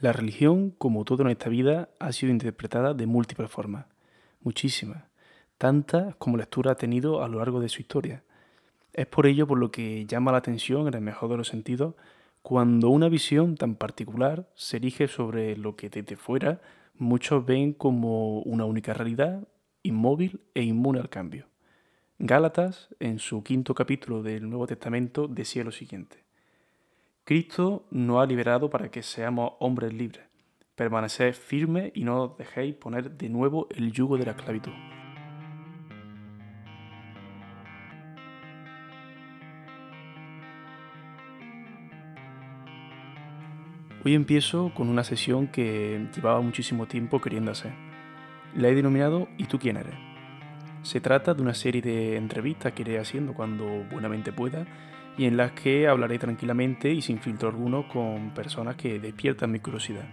La religión, como todo en esta vida, ha sido interpretada de múltiples formas, muchísimas, tantas como lectura ha tenido a lo largo de su historia. Es por ello por lo que llama la atención, en el mejor de los sentidos, cuando una visión tan particular se erige sobre lo que desde fuera muchos ven como una única realidad, inmóvil e inmune al cambio. Gálatas, en su quinto capítulo del Nuevo Testamento, decía lo siguiente. Cristo nos ha liberado para que seamos hombres libres. Permaneced firmes y no os dejéis poner de nuevo el yugo de la esclavitud. Hoy empiezo con una sesión que llevaba muchísimo tiempo queriendo hacer. La he denominado ¿Y tú quién eres? Se trata de una serie de entrevistas que iré haciendo cuando buenamente pueda y en las que hablaré tranquilamente y sin filtro alguno con personas que despiertan mi curiosidad.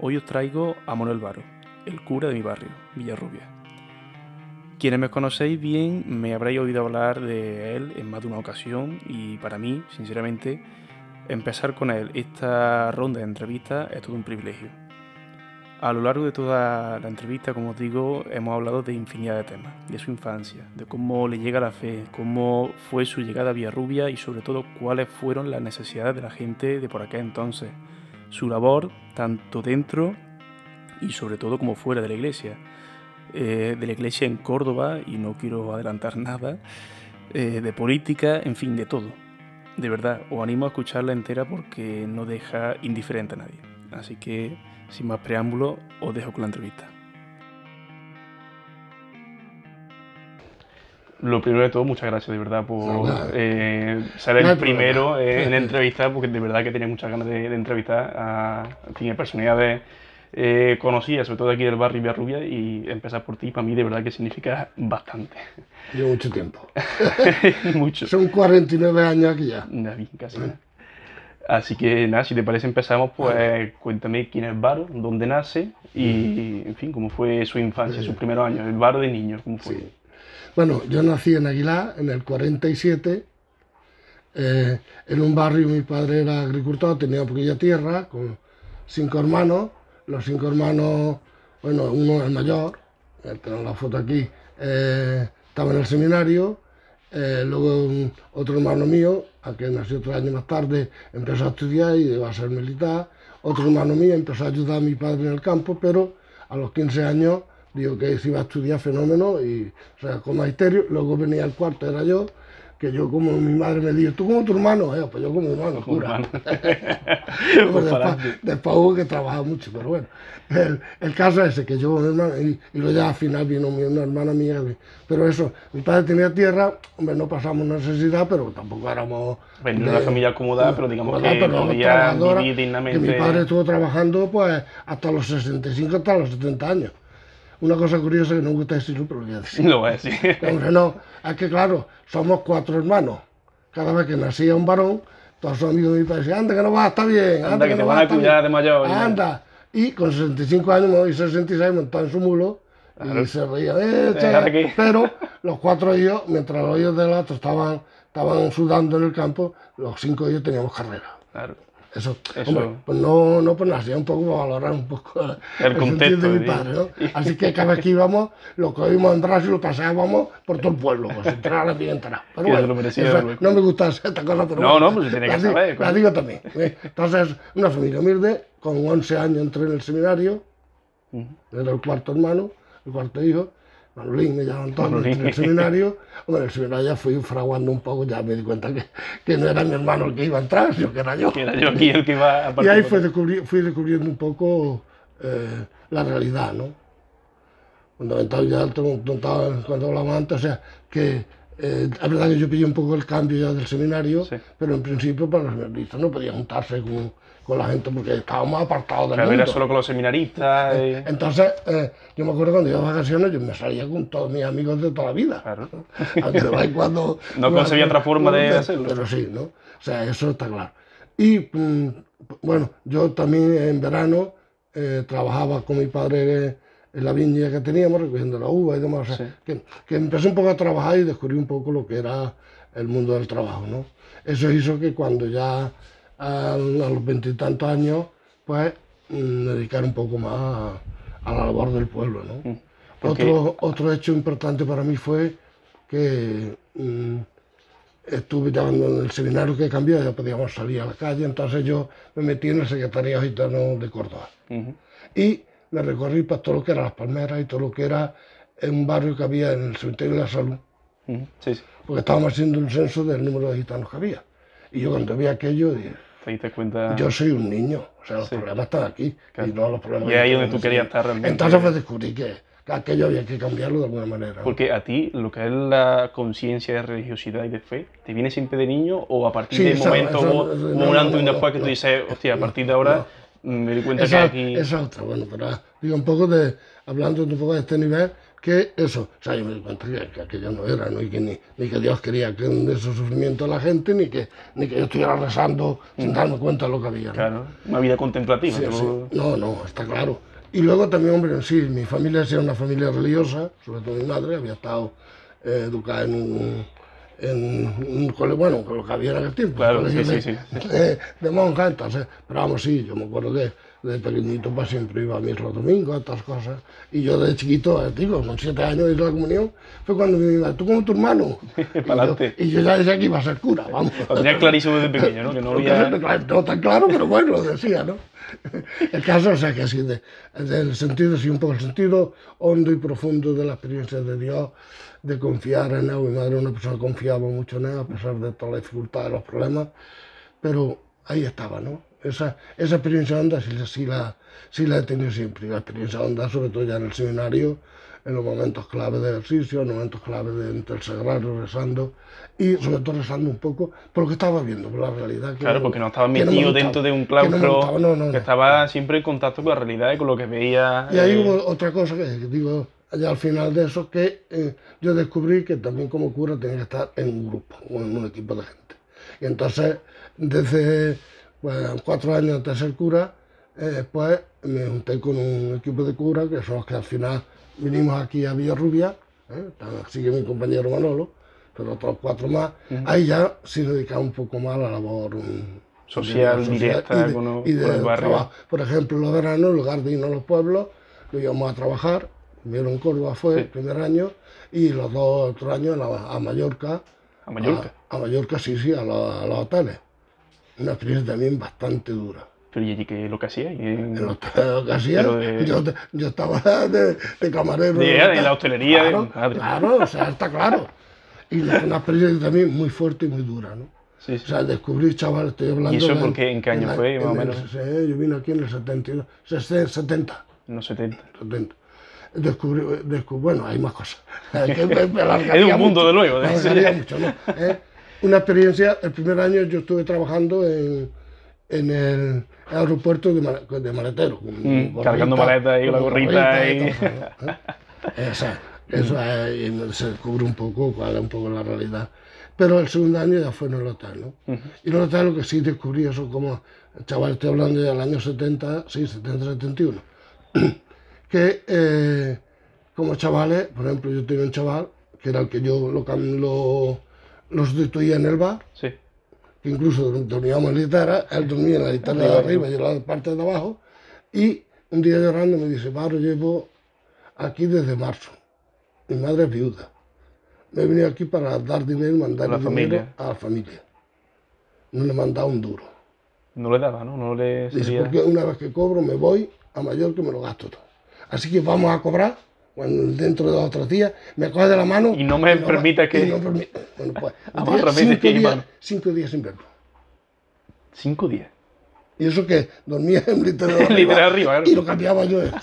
Hoy os traigo a Manuel Varo, el cura de mi barrio, Villarrubia. Quienes me conocéis bien me habréis oído hablar de él en más de una ocasión y para mí, sinceramente, empezar con él esta ronda de entrevistas es todo un privilegio. A lo largo de toda la entrevista, como os digo, hemos hablado de infinidad de temas, de su infancia, de cómo le llega la fe, cómo fue su llegada a Villarrubia y sobre todo cuáles fueron las necesidades de la gente de por aquel entonces, su labor tanto dentro y sobre todo como fuera de la iglesia, eh, de la iglesia en Córdoba y no quiero adelantar nada, eh, de política, en fin, de todo. De verdad, os animo a escucharla entera porque no deja indiferente a nadie. Así que sin más preámbulo, os dejo con la entrevista. Lo primero de todo, muchas gracias de verdad por eh, ser el primero eh, en entrevistar, porque de verdad que tenía muchas ganas de, entrevistar a, a personalidades eh, conocidas, sobre todo aquí del barrio Villarrubia, y empezar por ti, para mí de verdad que significa bastante. Llevo mucho tiempo. mucho. Son 49 años aquí ya. casi. Así que nada, si te parece empezamos, pues cuéntame quién es Varo, dónde nace y, en fin, cómo fue su infancia, sus primeros años, el Varo de niño, cómo fue. Bueno, yo nací en Aguilar en el 47, eh, en un barrio, mi padre era agricultor, tenía poquilla tierra, con cinco hermanos, los cinco hermanos, bueno, uno el mayor, tengo la foto aquí, eh, estaba en el seminario, eh, luego otro hermano mío, que nació tres años más tarde, empezó a estudiar y iba a ser militar. Otro hermano mío empezó a ayudar a mi padre en el campo, pero a los 15 años dijo que se iba a estudiar fenómeno y, o sea, con magisterio. Luego venía el cuarto, era yo, que yo como mi madre me dijo, tú como tu hermano, eh, pues yo como mi hermano, cura. Pues después, después, hubo que trabajar mucho, pero bueno, el, el caso es ese, que yo mi hermano, y, y luego ya al final vino una hermana mía, pero eso, mi padre tenía tierra, hombre, no pasamos necesidad, pero tampoco éramos... Bueno, de, una familia acomodada, pero digamos que pero podía vivir dignamente... Que mi padre estuvo trabajando pues hasta los 65, hasta los 70 años. Una cosa curiosa que no me gusta decirlo, pero lo voy a decir. No, es sí. no, es que claro, somos cuatro hermanos. Cada vez que nacía un varón, todos los amigos de mi padre decían, anda que no va a estar bien, anda, que, que, te van a cuidar de mayor. Anda. Y con 65 años y 66 montaba en su mulo y se reía, eh, pero los cuatro hijos, mientras los hijos del otro estaban, estaban sudando en el campo, los cinco hijos teníamos carrera. Claro. Eso, Hombre, pues no, no pues nacía un poco para valorar un poco el, contexto de mi padre, ¿no? Así que cada vez que íbamos, lo cogimos en brazos y lo paseábamos por todo el pueblo, pues entrar bien entrar. Pero bueno, eso, no me gusta esta cosa, pero No, no, pues se tiene que saber. La digo también. ¿eh? Entonces, una familia humilde, con 11 años entré en el seminario, era el cuarto hermano, el cuarto hijo, Manolín me llaman todos en el seminario. Bueno, en el seminario ya fui fraguando un poco, ya me di cuenta que, que no era mi hermano el que iba a entrar, sino que era yo. Que era yo aquí el que iba a Y ahí fui, descubri fui descubriendo un poco eh, la realidad, ¿no? Fundamentalmente, ya cuando hablamos antes, o sea, que eh, es verdad que yo pillé un poco el cambio ya del seminario, sí. pero en principio para los seminaristas no podía juntarse con con la gente porque estábamos apartados del mundo. era solo con los seminaristas. Eh, entonces, eh, yo me acuerdo cuando iba a vacaciones, yo me salía con todos mis amigos de toda la vida. Claro. Aunque cuando... no concebía otra forma de hacerlo. Pero sí, ¿no? O sea, eso está claro. Y, mm, bueno, yo también en verano eh, trabajaba con mi padre en la viña que teníamos, recogiendo la uva y demás. O sea, que, que empecé un poco a trabajar y descubrí un poco lo que era el mundo del trabajo, ¿no? Eso hizo que cuando ya a, los veintitantos años, pues mm, dedicar un poco más a, a la labor del pueblo. ¿no? Mm. Porque- Otro, otro hecho importante para mí fue que mm, estuve ya en el seminario que cambió, ya podíamos salir a la calle, entonces yo me metí en el Secretariado Gitano de Córdoba Ujú. y me recorrí para todo lo que era Las Palmeras y todo lo que era un barrio que había en el cementerio de la Salud, Ujú. Sí, sí. porque estábamos haciendo un censo del número de gitanos que había. Y yo cuando vi aquello dije, Te diste cuenta. yo soy un niño, o sea, los. Sí. problemas están aquí Claro. y no los problemas Y ahí donde tú querías estar realmente. Entonces pues descubrí que, que aquello había que cambiarlo de alguna manera. ¿no? Porque a ti, lo que es la conciencia de religiosidad y de fe, ¿te viene siempre de niño o a partir Sí, de eso- momento hubo no, un no, antes y un no, después que tú no, dices, hostia, a partir de ahora mm, me di cuenta esa, que aquí. esa otra, bueno, pero digo un poco de, hablando un poco de este nivel, que eso, o sea, yo me di cuenta que, que aquello no era, ¿no? Y que ni, ni que Dios quería que de esos sufrimiento a la gente, ni que, ni que yo estuviera rezando sin darme cuenta de lo que había. ¿no? Claro, una vida contemplativa. Sí, sí. No, no, está claro. Y luego también, hombre, sí, mi familia era una familia religiosa, sobre todo mi madre, había estado eh, educada en un, en un colegio, bueno, con lo que había en aquel tiempo, Claro, sí, de, sí, de- de monjas, entonces, pero vamos, sí, yo me acuerdo que de pequeñito pues siempre iba a misa los domingos, estas cosas, y yo de chiquito, eh, digo, con siete años hice la comunión, fue cuando me iba, tú como tu hermano, y, yo, y yo ya decía que iba a ser cura, vamos. Lo tenías clarísimo desde pequeño, ¿no? Que no había. No tan claro, pero bueno, lo decía, ¿no? El caso, o sea, que así, de, del sentido, sí, un poco el sentido hondo y profundo de la experiencia de Dios, de confiar en Él. Mi madre era una persona que confiaba mucho en Él, a pesar de todas las dificultades, los problemas, pero ahí estaba, ¿no? Esa, esa experiencia honda sí, sí la, sí la he tenido siempre, la experiencia honda, sobre todo ya en el seminario, en los momentos clave de ejercicio, en los momentos clave de entre el sagrario, rezando, y sobre todo rezando un poco por lo que estaba viendo, por la realidad. Que Claro, porque no estaba que no me metido gustaba, dentro de un que no claustro, gustaba, no, no, que no. estaba siempre en contacto con la realidad y con lo que veía. Y ahí eh, hubo otra cosa que digo, allá al final de eso, que eh, yo descubrí que también como cura tenía que estar en un grupo o en un equipo de gente. Y entonces, desde pues, cuatro años antes de ser cura, eh, pues me junté con un equipo de cura, que son los que al final vinimos aquí a Villarrubia, ¿eh? Sigue mi compañero Manolo, pero otros cuatro más. Ahí ya sí dedicaba un poco más a la labor mm, Social, de- directa, y de, con- y de con el barrio. trabajo. Por ejemplo, los veranos, en lugar de irnos a los pueblos, lo íbamos a trabajar. Primero en Córdoba fue Sí. el primer año y los dos otros años en la- a Mallorca. A Mallorca. A, a Mallorca, sí, sí, a, los- a los hoteles. Una experiencia también bastante dura. Pero ¿y allí qué es lo que hacía? En- En los hoteles que hacía, de- yo, yo estaba de, de camarero. De- en la hostelería, Claro, claro, o sea, está claro. Y una experiencia también muy fuerte y muy dura, ¿no? Sí, O sea, descubrir, chaval, estoy hablando... ¿Y eso del- por qué? ¿En qué año la- fue, más o en el- menos? yo vine aquí en el 72, 70, En los 70. 70. Descubrí, descubrí, bueno, hay más cosas. Es un mundo, mucho, de luego. Eh, Una experiencia, el primer año yo estuve trabajando en, en el aeropuerto de, male- de maletero. Mm, gorrita, cargando maletas y la gorrita y y- todo, ¿eh? Esa- eso es, y se descubre un poco cuál es un poco la realidad. Pero el segundo año ya fue en el hotel, ¿no? Y en el hotel lo que sí descubrí, eso como, chaval, estoy hablando del año 70, sí, 70, 71, que eh, como chavales, por ejemplo, yo tenía un chaval, que era el que yo lo, lo, lo sustituía en el bar, Sí. que incluso dormíamos en litera, él dormía en la litera de arriba y yo en la parte de abajo, y un día llorando me dice, Pablo, llevo aquí desde marzo, mi madre es viuda, me he venido aquí para dar dinero y mandar dinero familia. a la familia. No le he mandado un duro. No le daba, ¿no? No le Dice, porque una vez que cobro me voy a Mallorca y me lo gasto todo. Así que vamos a cobrar, cuando dentro de dos o tres días, me coge de la mano... Y no me va- permita que- y no permi- Bueno, pues, Amárrame cinco, y días, cinco días sin verlo. Cinco días. Y eso que dormía en literal arriba, Literal arriba, claro. y lo cambiaba yo. esto.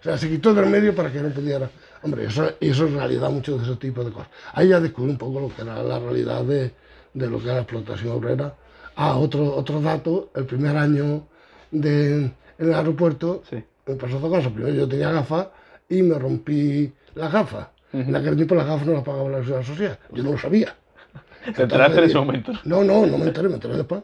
O sea, se quitó del medio para que no pudiera... Hombre, eso, eso es realidad, mucho de ese tipo de cosas. Ahí ya descubrí un poco lo que era la realidad de, de lo que era la explotación obrera. Ah, otro, otro dato, el primer año de, en el aeropuerto Sí. me pasó otra cosa. Primero yo tenía gafas y me rompí las gafas. En aquel tiempo las gafas no las pagaba la seguridad social. Yo no lo sabía. Te enteraste en ese momento. No, no, no me enteré, me enteré después.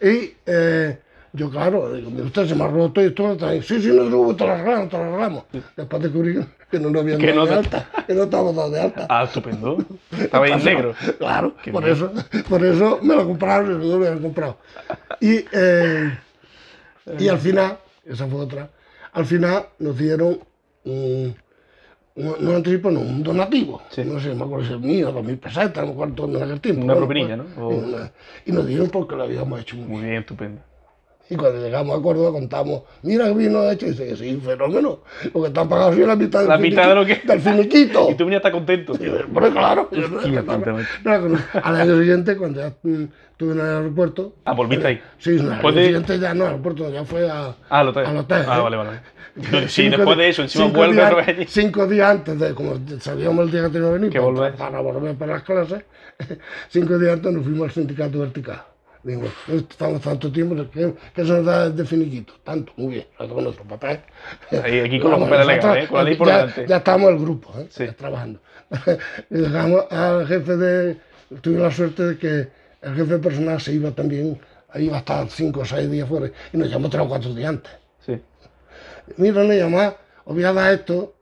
Y eh, yo, claro, digo, usted se me ha roto y esto trae. Sí, sí, no te lo arreglamos, te lo arreglamos. Después descubrí que no nos habían dado no de alta, que no estábamos dados de alta. Ah, estupendo. Estaba ahí en negro. Claro, Qué por bien. eso, por eso me lo compraron y no me lo habían comprado. Y, eh, y al final, esa fue otra. Al final nos dieron un, un, no anticipo, no, un donativo. Sí. No sé, me acuerdo si es mío, dos mil pesetas, no me acuerdo en aquel tiempo. Una Bueno, propinilla, pues, ¿no? O- y una- Y nos dieron porque lo habíamos hecho muy bien. Muy bien, estupendo. Y cuando llegamos a Córdoba contamos, mira que vino hecho, y dice, sí, fenómeno, porque están pagados así la mitad del, La mitad de lo que- del finiquito. Y tú venías a estar contento. Y claro, al año siguiente, cuando ya estuve en el aeropuerto, Ah, volviste ahí. sí, no, al año de- siguiente ya no, al aeropuerto ya fue a, Ah, al hotel. al hotel. Ah, ¿eh? vale, vale. Sí, después de eso, encima vuelve allí. Cinco días antes de, como sabíamos el día que teníamos que venir, para volver para las clases, cinco días antes nos fuimos al sindicato vertical. Digo, estamos tanto tiempo, que, que se nos da de finiquito? Tanto, muy bien, nosotros con nuestro papel. Ahí, aquí con los Vamos, nosotros, legales, ¿eh? con la ley por ya, delante. Ya estamos el grupo, ¿eh? Sí. ya trabajando. y dejamos al jefe de. Tuve la suerte de que el jefe personal se iba también, ahí iba a estar cinco o seis días fuera, y nos llamó tres o cuatro días antes. Sí. Mira, le llamaba, os voy a dar esto.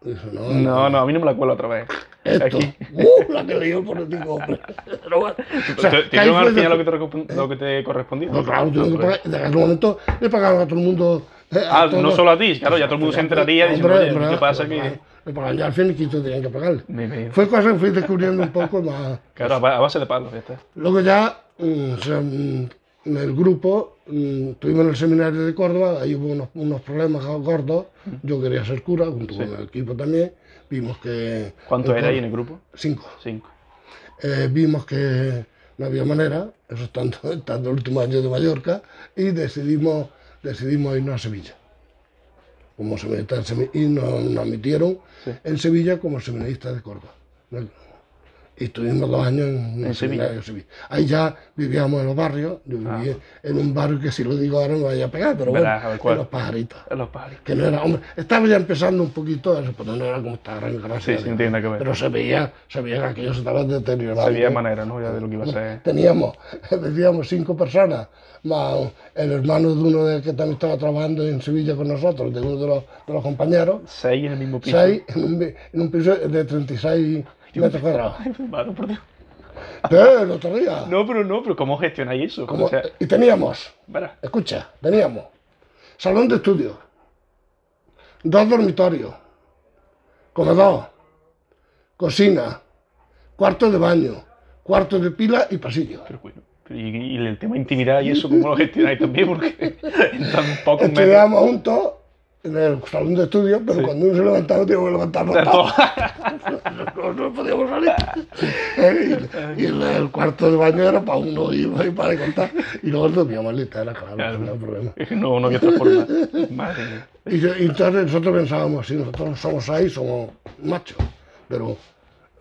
Dice, no, No, no, a mí no me la cuela otra vez. Esto. Aquí. Uh, la que leyó el político, hombre. Pero bueno, o sea, ¿Te, que te ahí dieron al final de- lo que te, recomp- lo que te correspondía? Claro, No, que pero- pagar, en aquel momento le pagaban a todo el mundo. eh, Ah, no solo a ti, claro, ya todo el mundo se enteraría diciendo, oye, hombre, ¿qué pasa? le Que... pagaban- Le pagaban ya al finiquito, tenían que pagarle. Fue cosa que fui descubriendo un poco más. Claro, a ba- a base de palos, ya está. Luego ya, mm, o sea, mm, en el grupo, mm, estuvimos en el seminario de Córdoba, ahí hubo unos, unos problemas gordos. Yo quería ser cura, junto con el equipo también. Vimos que. ¿Cuánto en era ahí Córdoba- en el grupo? Cinco. Cinco. Eh, vimos que no había manera, eso estando, estando el último año de Mallorca, y decidimos, decidimos irnos a Sevilla. Como seminarista y nos, nos admitieron Sí. en Sevilla como seminaristas de Córdoba. Y estuvimos dos años en, En Sevilla. Sevilla. Ahí ya vivíamos en los barrios, yo Ah. en un barrio que si lo digo ahora me vaya a pegar, pero bueno, en los pajaritos. En los palos. Que no era, hombre, estaba ya empezando un poquito eso, pero no era como esta gran gracia. Sí, sí, de- no tiene nada que ver. Pero se veía, se veía que aquello se estaba deteriorando. Sabía manera, ¿no? Ya de lo que iba a ser. Teníamos, decíamos, cinco personas, más el hermano de uno de que también estaba trabajando en Sevilla con nosotros, de uno de los, de los compañeros, Seis en el mismo piso. seis en un, en un piso de 36 Ay, madre, por Dios. Día. No, pero no, pero ¿cómo gestionáis eso? Como- O sea, y teníamos, escucha, teníamos salón de estudio, dos dormitorios, comedor, cocina, cuarto de baño, cuarto de pila y pasillo. Pero bueno. Y, y el tema intimidad y eso, ¿cómo lo gestionáis también? Porque en tan pocos metros. Estudiábamos juntos en el salón de estudio, pero cuando uno se levantaba teníamos que levantarnos. No, no podíamos salir. Eh, y y el, el cuarto de baño era para uno y y para contar. Y luego dormíamos en litera, claro, Claro. no problema. No, no había otra forma. Madre. Y, y entonces nosotros pensábamos, si nosotros somos seis, somos machos, pero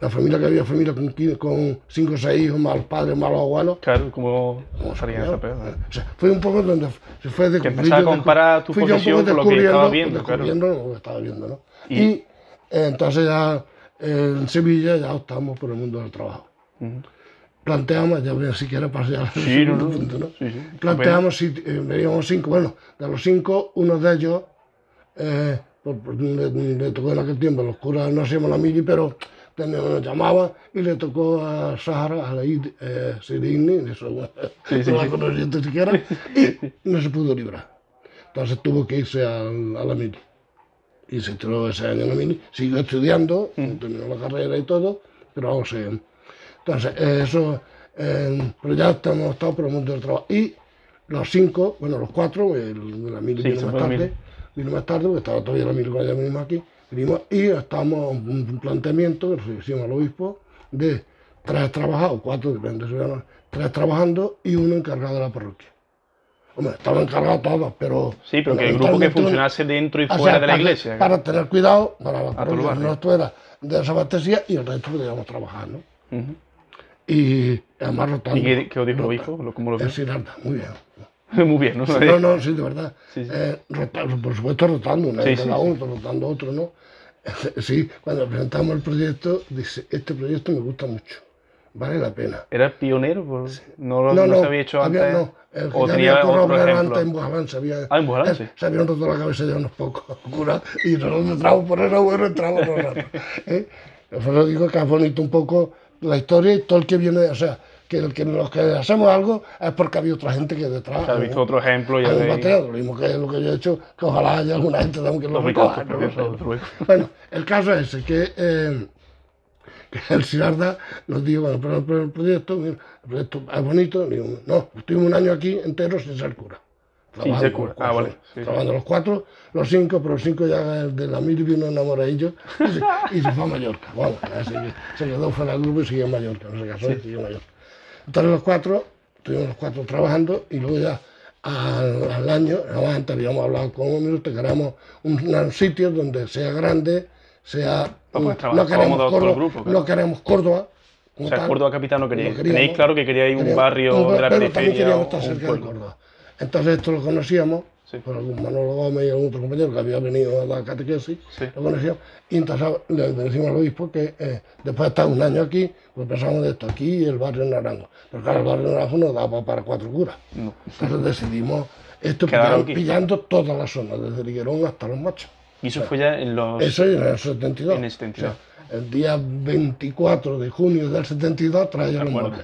la familia que había, familia con, con cinco o seis hijos, más los padres, más los abuelos, Claro, como como salía sabíamos. esa peor. ¿eh? O sea, fue un poco donde se fue de Que empezaba a comparar tu posición con lo que estaba viendo, claro. lo que estaba viendo, ¿no? Y- Y, eh, entonces ya eh, en Sevilla ya optamos por el mundo del trabajo. Ujú. Planteamos, ya ven, si quieres pasar al Sí, no, punto, ¿no? Sí, sí. Planteamos, si eh, veníamos cinco, bueno, de los cinco, uno de ellos, eh, le, le tocó en aquel tiempo, los curas no hacíamos la mili, pero nos llamaba y le tocó a Sahara, a la Id- eh, Sirini, eso Sí, sí, no la conocía siquiera, y no se pudo librar. Entonces tuvo que irse al- a, la mili. Y se tiró ese año en la mili, siguió estudiando, Mm. terminó la carrera y todo, pero vamos, eh, entonces, eh, eso, eh, pero ya estamos estado por el mundo del trabajo. Y los cinco, bueno, los cuatro, el la mili vino más tarde, mili. vino más tarde, porque estaba todavía la mili cuando ya venimos aquí, y estamos en un planteamiento que le hicimos al obispo de tres trabajados, cuatro, depende tres trabajando y uno encargado de la parroquia. Hombre, estaban encargados todos, pero... Sí, pero que el grupo que funcionase dentro y o sea, fuera de la iglesia. Para tener cuidado, para la parroquia no estuviera desabastecida y el resto podíamos trabajar, ¿no? Y además rotando. ¿Y qué, qué os dijo el obispo? ¿Lo- ¿Cómo lo vio? Sinarda, muy bien. Muy bien, ¿no? No, no, sí, de verdad. Sí, sí. Eh, por supuesto, rotando, una vez sí, cada uno, rotando otro, ¿no? Sí, cuando presentamos el proyecto, dice, este proyecto me gusta mucho, vale la pena. ¿Era pionero? Pues, ¿No, lo- no se había hecho antes? había- no, el que ¿O ya tenía había otro ejemplo? antes en Bujamán, se había, Ah, en Bujamán, eh, sí. se habían roto la cabeza ya unos pocos curas y nosotros entramos por eso, bueno, entramos por rato. ¿eh? Por eso digo que es bonito un poco la historia y todo el que viene, o sea, que, que los que hacemos algo es porque había otra gente que detrás. Has visto otro ejemplo y han de bateado, lo mismo que lo que yo he hecho, que ojalá haya alguna gente también que lo recoja. no. Bueno, el caso es ese, que, eh, que el Sinarda nos dijo, bueno, pero, pero el proyecto, el proyecto es bonito, digo, no, estuvimos un año aquí entero sin ser cura. Sin ser cura. Ah, vale, sí, sí. Trabajando los cuatro, los cinco, pero los cinco ya de la mil vino enamoradillo y se, y se fue a Mallorca. Bueno, así que se quedó fuera del grupo y siguió en Mallorca, no se casó y siguió en Mallorca. Entonces los cuatro, estuvimos los cuatro trabajando y luego ya al, al año, además antes habíamos hablado con un minuto, queremos un, un sitio donde sea grande, sea... Poder mm, trabajar queremos Córdoba, grupo, claro. no queremos Córdoba. O sea, tal. Córdoba capital no No queríais. queríamos. Tenéis claro que queríais un Queríamos- barrio un- de la pero también periferia queríamos estar cerca de. Córdoba. Entonces esto lo conocíamos, Sí. por algún Manolo Gómez y algún otro compañero que había venido a dar catequesis, Sí. lo conocíamos, y entonces le decimos al obispo que eh, después de estar un año aquí, pues pensamos de esto, aquí y el barrio Naranjo. Pero claro, el barrio Naranjo no daba para cuatro curas. No. Entonces decidimos esto pillando, pillando toda la zona, desde Liguerón hasta los machos. Y eso fue ya en los. Eso en el 72. En el 72. O sea, el día 24 de junio del 72 traía los acuerdo.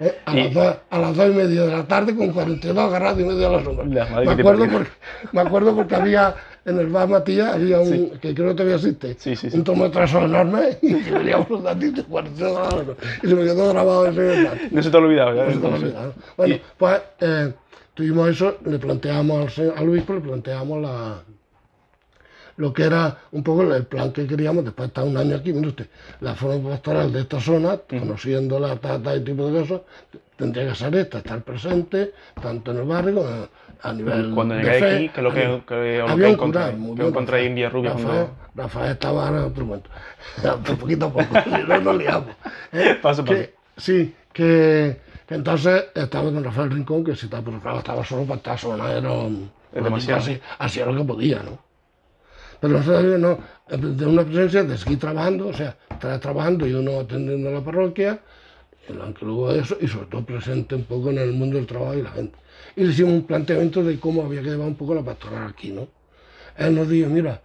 ¿Eh? A, Y- las dos, a las dos y media de la tarde con 42 agarrados y medio a la sombra. La Me acuerdo, porque, me acuerdo porque había en el bar Matías, había un, que creo que todavía existe, Sí, sí, un tomo de trazo enorme y veníamos los datitos 42 a la sombra. Y se me quedó grabado ese dato. No se te ha olvidado ya. No. Bueno, Y- pues eh, tuvimos eso, le planteamos al obispo, le planteamos la, lo que era un poco el plan que queríamos después de estar un año aquí, mire usted, la forma pastoral de esta zona, conociendo la tata y tipo de cosas, tendría que ser esta, estar presente, tanto en el barrio como a nivel Cuando de fe, aquí, ¿qué es lo que, que, que, había cura, muy ¿Qué bien, encontráis en Rafael. Villarrubia? Rafael, cuando- Rafael estaba en otro momento, poquito a poco, si no nos liamos. ¿eh? Paso a paso. Que- sí, que, que entonces estaba con Rafael Rincón, que si estaba, pero claro, estaba solo para estar sola, era Es demasiado. Así, hacía lo que podía, ¿no? Pero nosotros no, de una presencia de seguir trabajando, o sea, estar trabajando y uno atendiendo a la parroquia, y aunque luego eso, y sobre todo presente un poco en el mundo del trabajo y la gente. Y le hicimos un planteamiento de cómo había que llevar un poco la pastoral aquí, ¿no? Él nos dijo, mira,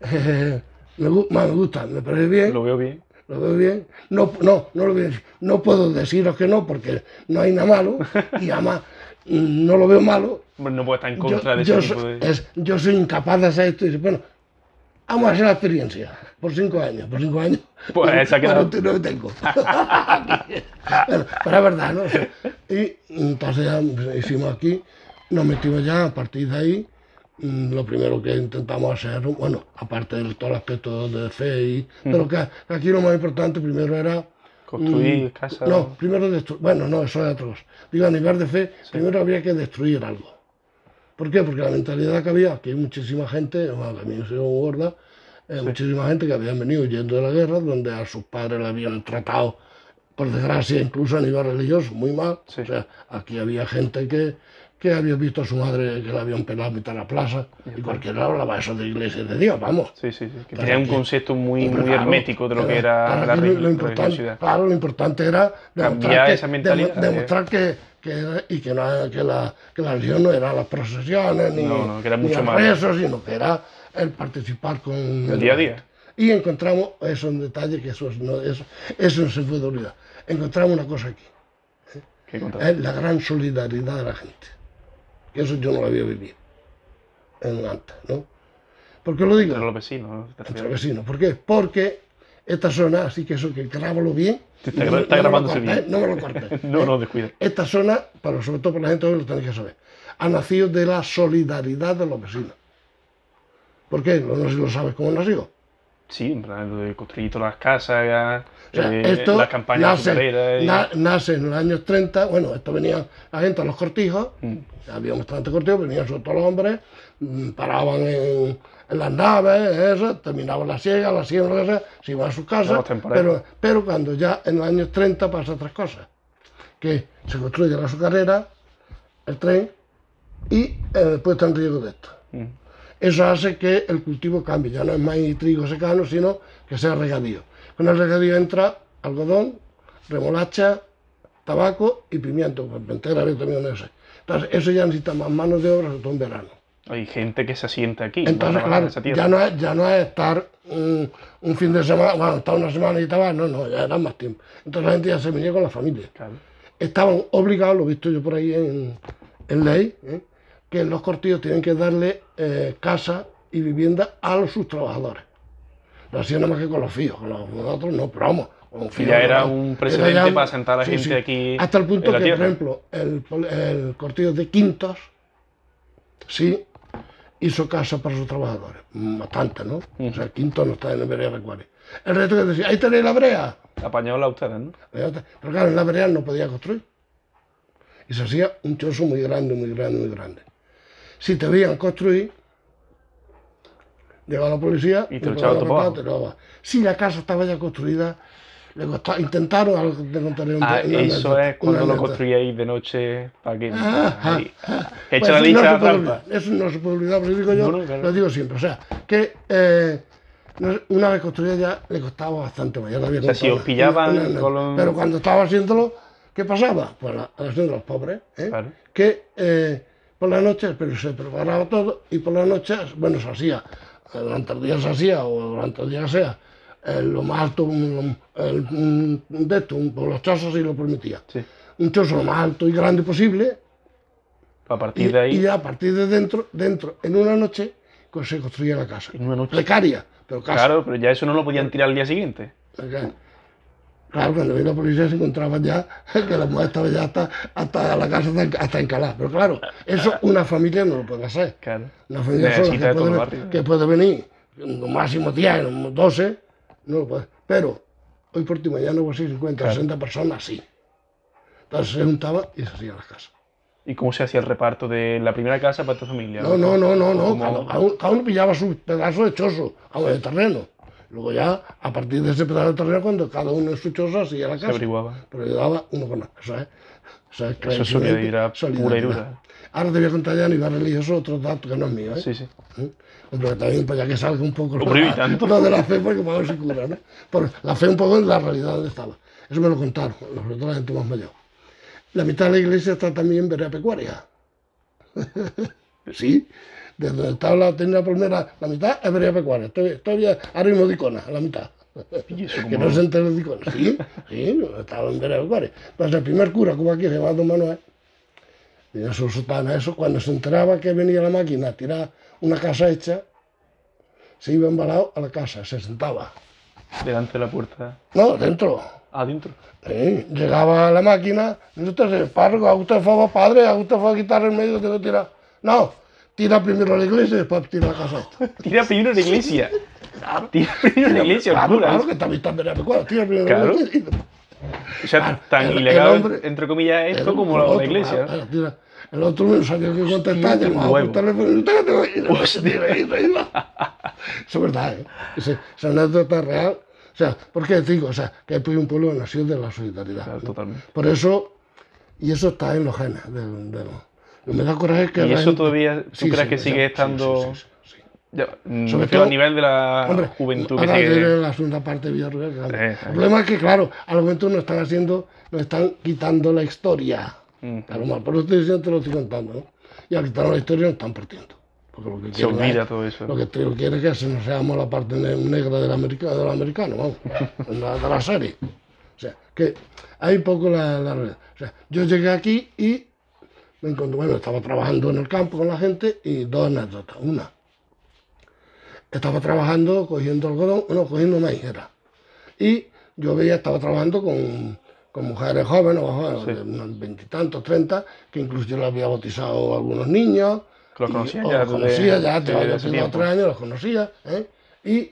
eh, me, me gusta, me parece bien, Lo veo bien. lo veo bien. No, no, no lo a decir. No puedo deciros que no, porque no hay nada malo, y además no lo veo malo. No puede estar en Yo, contra ese yo tipo de. es- yo soy incapaz de hacer esto y dice, bueno, vamos a hacer la experiencia. Por cinco años, por cinco años. Pues, se ha quedado. 49 tengo. Bueno, pero es verdad, ¿no? O sea, y entonces ya hicimos aquí, nos metimos ya a partir de ahí. mm, Lo primero que intentamos hacer, bueno, aparte de todo el aspecto de fe, y, pero que aquí lo más importante primero era Construir Mm, casas. No, primero destruir. Bueno, no, eso es otro. Digo, a nivel de fe, primero habría que destruir algo. ¿Por qué? Porque la mentalidad que había, que hay muchísima gente, bueno, mí me sido gorda, eh, muchísima gente que habían venido huyendo de la guerra, donde a sus padres le habían tratado, por desgracia, incluso a nivel religioso, muy mal. Sí. O sea, aquí había gente que, que había visto a su madre que la habían pelado a mitad de la plaza, y cualquiera hablaba eso de iglesia de Dios, vamos. Sí, sí, sí. Que tenía un concepto muy, muy claro, hermético de lo que pero- era la lo- lo importante. Claro, lo importante era Cambiar demostrar que, esa mentalidad, demo- demostrar que, que y que, no- que la, que la religión no era las procesiones ni, No, no, que era ni mucho el más. rezo, sino que era el participar con El día a día. Y encontramos eso en detalle, que eso, es- no, eso, eso no se puede olvidar. Encontramos una cosa aquí, ¿Qué contar? es la gran solidaridad de la gente. Que eso yo no lo había vivido en antes, ¿no? ¿Por qué lo digo? Entre los vecinos. entre refieres. vecinos. ¿Por qué? Porque esta zona, así que eso que grábalo bien. Te está no está no grabándose bien. ¿eh? No me lo cortes. No, ¿eh? no, descuida. Esta zona, para sobre todo para la gente hoy lo tenéis que saber, ha nacido de la solidaridad de los vecinos. ¿Por qué? No sé si lo sabes cómo nació. Sí, en plan, construir todas las casas, O sea, eh, esto las campañas nace, azucareras y- na- nace en los años 30, bueno, esto venía la gente a los cortijos, Mm. había bastante cortijos, venían sobre todo los hombres, mm, paraban en las naves, eso, terminaban la siega, la sea, se iban a Los temporeros. pero, pero cuando ya en los años 30 pasa otras cosas, que se construye la azucarera, el tren, y eh, después está en riesgo de esto. Mm. Eso hace que el cultivo cambie, ya no es maíz, trigo secano, sino que sea regadío. Con el regadío entra algodón, remolacha, tabaco y pimiento, pues también no sé. Entonces, eso ya necesita más manos de obra, sobre todo en verano. Hay gente que se asienta aquí. Entonces, claro, esa ya no, es, ya no es estar un, un fin de semana, bueno, estar una semana y tal, no, no, ya era más tiempo. Entonces la gente ya se venía con la familia. Claro. estaban obligados, lo he visto yo por ahí en, en ley, ¿eh? que los cortillos tienen que darle eh, casa y vivienda a los, sus trabajadores. Lo hacían nada más que con los fíos, con los otros no, pero vamos. con fíos, ya era no. un precedente Era ya- para sentar a la sí, gente sí. aquí Hasta el punto que, tierra. por ejemplo, el, el cortillo de Quintos, sí, hizo casa para sus trabajadores. Mm, Bastante, ¿no? O sea, Quintos no está en el Berea Recuare. El resto que decía, ahí tenéis la brea. Apañados ustedes, ¿no? Pero claro, en la vereda no podía construir. Y se hacía un chozo muy grande, muy grande, muy grande. Si te veían construir, llegaba la policía Y te lo echaba la te lo. Si la casa estaba ya construida, le costaba- intentaron, contaré un Ah, una eso es cuando una lo construíais de noche para que... Ah, ah, ah. Echa Pues la no la trampa. Eso no se puede olvidar, pero digo yo, No, no, claro. lo digo siempre. O sea, que eh, una vez construida ya le costaba bastante más. Ya lo había O sea, si os una- pillaban una anécdota. con los- Pero cuando estaba haciéndolo, ¿qué pasaba? Pues la, haciendo los pobres, ¿eh? Claro. que eh, por la noche pero se preparaba todo y por la noche, bueno, se hacía, durante el día se hacía o durante el día sea, eh, lo más alto, un- el, de esto, por los chozos sí lo permitía. Sí. Un chozo lo más alto y grande posible A y, partir de ahí, y a partir de dentro, dentro, en una noche, pues se construía la casa. en una noche... Precaria, pero casa. Claro, pero ya eso no lo podían tirar al día siguiente. Precaria. Claro, cuando vino la policía se encontraba ya que la mujer estaba ya hasta, hasta la casa hasta, encalada. Pero claro, eso una familia no lo puede hacer. Claro. Una familia sola Necesita que todo el puede, que puede venir, lo máximo 10, 12, no lo puede. Pero hoy por ti mañana pues sí, 50, Claro. 60 personas, sí. Entonces se juntaban y se hacían las casas. ¿Y cómo se hacía el reparto de la primera casa para esta familia? No, no, no, no, no. Como- Cada, uno, cada uno pillaba su pedazo de chozo, vamos, de terreno. Luego ya, a partir de ese pedazo de terreno, cuando cada uno en su chozo hacía la Se casa. averiguaba. Pero yo daba uno con otro. Eso es, eso es solidaridad pura y dura. Ahora te voy a contar ya a nivel religioso otro dato que no es mío. ¿eh? Sí, sí. ¿Eh? Que también para que salga un poco lo, y tanto. lo de la fe, porque ver si cura, ¿no? Por la fe un poco en la realidad estaba. Eso me lo contaron, sobre todo la gente más mayor. La mitad de la iglesia está también en pecuaria. sí, desde donde estaba la, tenía la palmera, la mitad es vereda pecuaria. Todavía, todavía ahora mismo Dicona, la mitad. ¿Y eso que no se entere de Dicona. Sí, sí, estaba en vereda pecuaria. Entonces el primer cura, como aquí, se llama Don Manuel, tenía su sotana, eso, cuando se enteraba que venía la máquina a tirar una casa hecha, se iba embalado a la casa, se sentaba. Delante de la puerta. No, dentro. Adentro. Sí, llegaba a la máquina, usted se párroco, haga usted favor, padre, haga usted favor, quitar el medio que no tira. No, tira primero a la iglesia y después tira la casa esta. Tira primero en la iglesia. Tira primero en la iglesia, el Claro, claro, que también está en Verapecuaro, tira primero a Claro. la iglesia. O sea, tan el- el ilegal, hombre- entre comillas, esto El- como el la, la iglesia. claro, claro, tira. El otro no sabía qué contestar, llamaba por teléfono y usted que te va. Eso es verdad, ¿eh? Esa anécdota real. O sea, ¿por qué digo? O sea, que hay un pueblo que nació de la solidaridad. Claro, ¿no? totalmente. Por eso, y eso está en los genes. del- del- lo que me da coraje que ¿Y eso gente- todavía tú Sí, crees sí, que sí, sigue sí, estando- sí, sí, sí, sí. Ya, mm, Sobre todo- a nivel de la Hombre, juventud que ahora diré sigue. la segunda parte de Villarreal. El problema es que, claro, a la juventud nos están haciendo, nos están quitando la historia. Claro, mal, por eso estoy diciendo, te lo estoy contando, ¿no? Y al quitarnos la historia nos están partiendo. Porque lo que Se olvida es- todo eso. Lo que te- quiere es que se nos seamos la parte ne- negra del, america- del americano, vamos, la- de la serie. O sea, que hay poco la, la realidad. O sea, yo llegué aquí y me encontré, bueno, estaba trabajando en el campo con la gente y dos anécdotas. Una, estaba trabajando cogiendo algodón, no, cogiendo maíz era. Y yo veía, estaba trabajando con, con mujeres jóvenes, o Sí. veintitantos, treinta, que incluso yo le había bautizado a algunos niños. Los conocía ya los conocía ya, o tiempo. tres años, los conocía. ¿eh? Y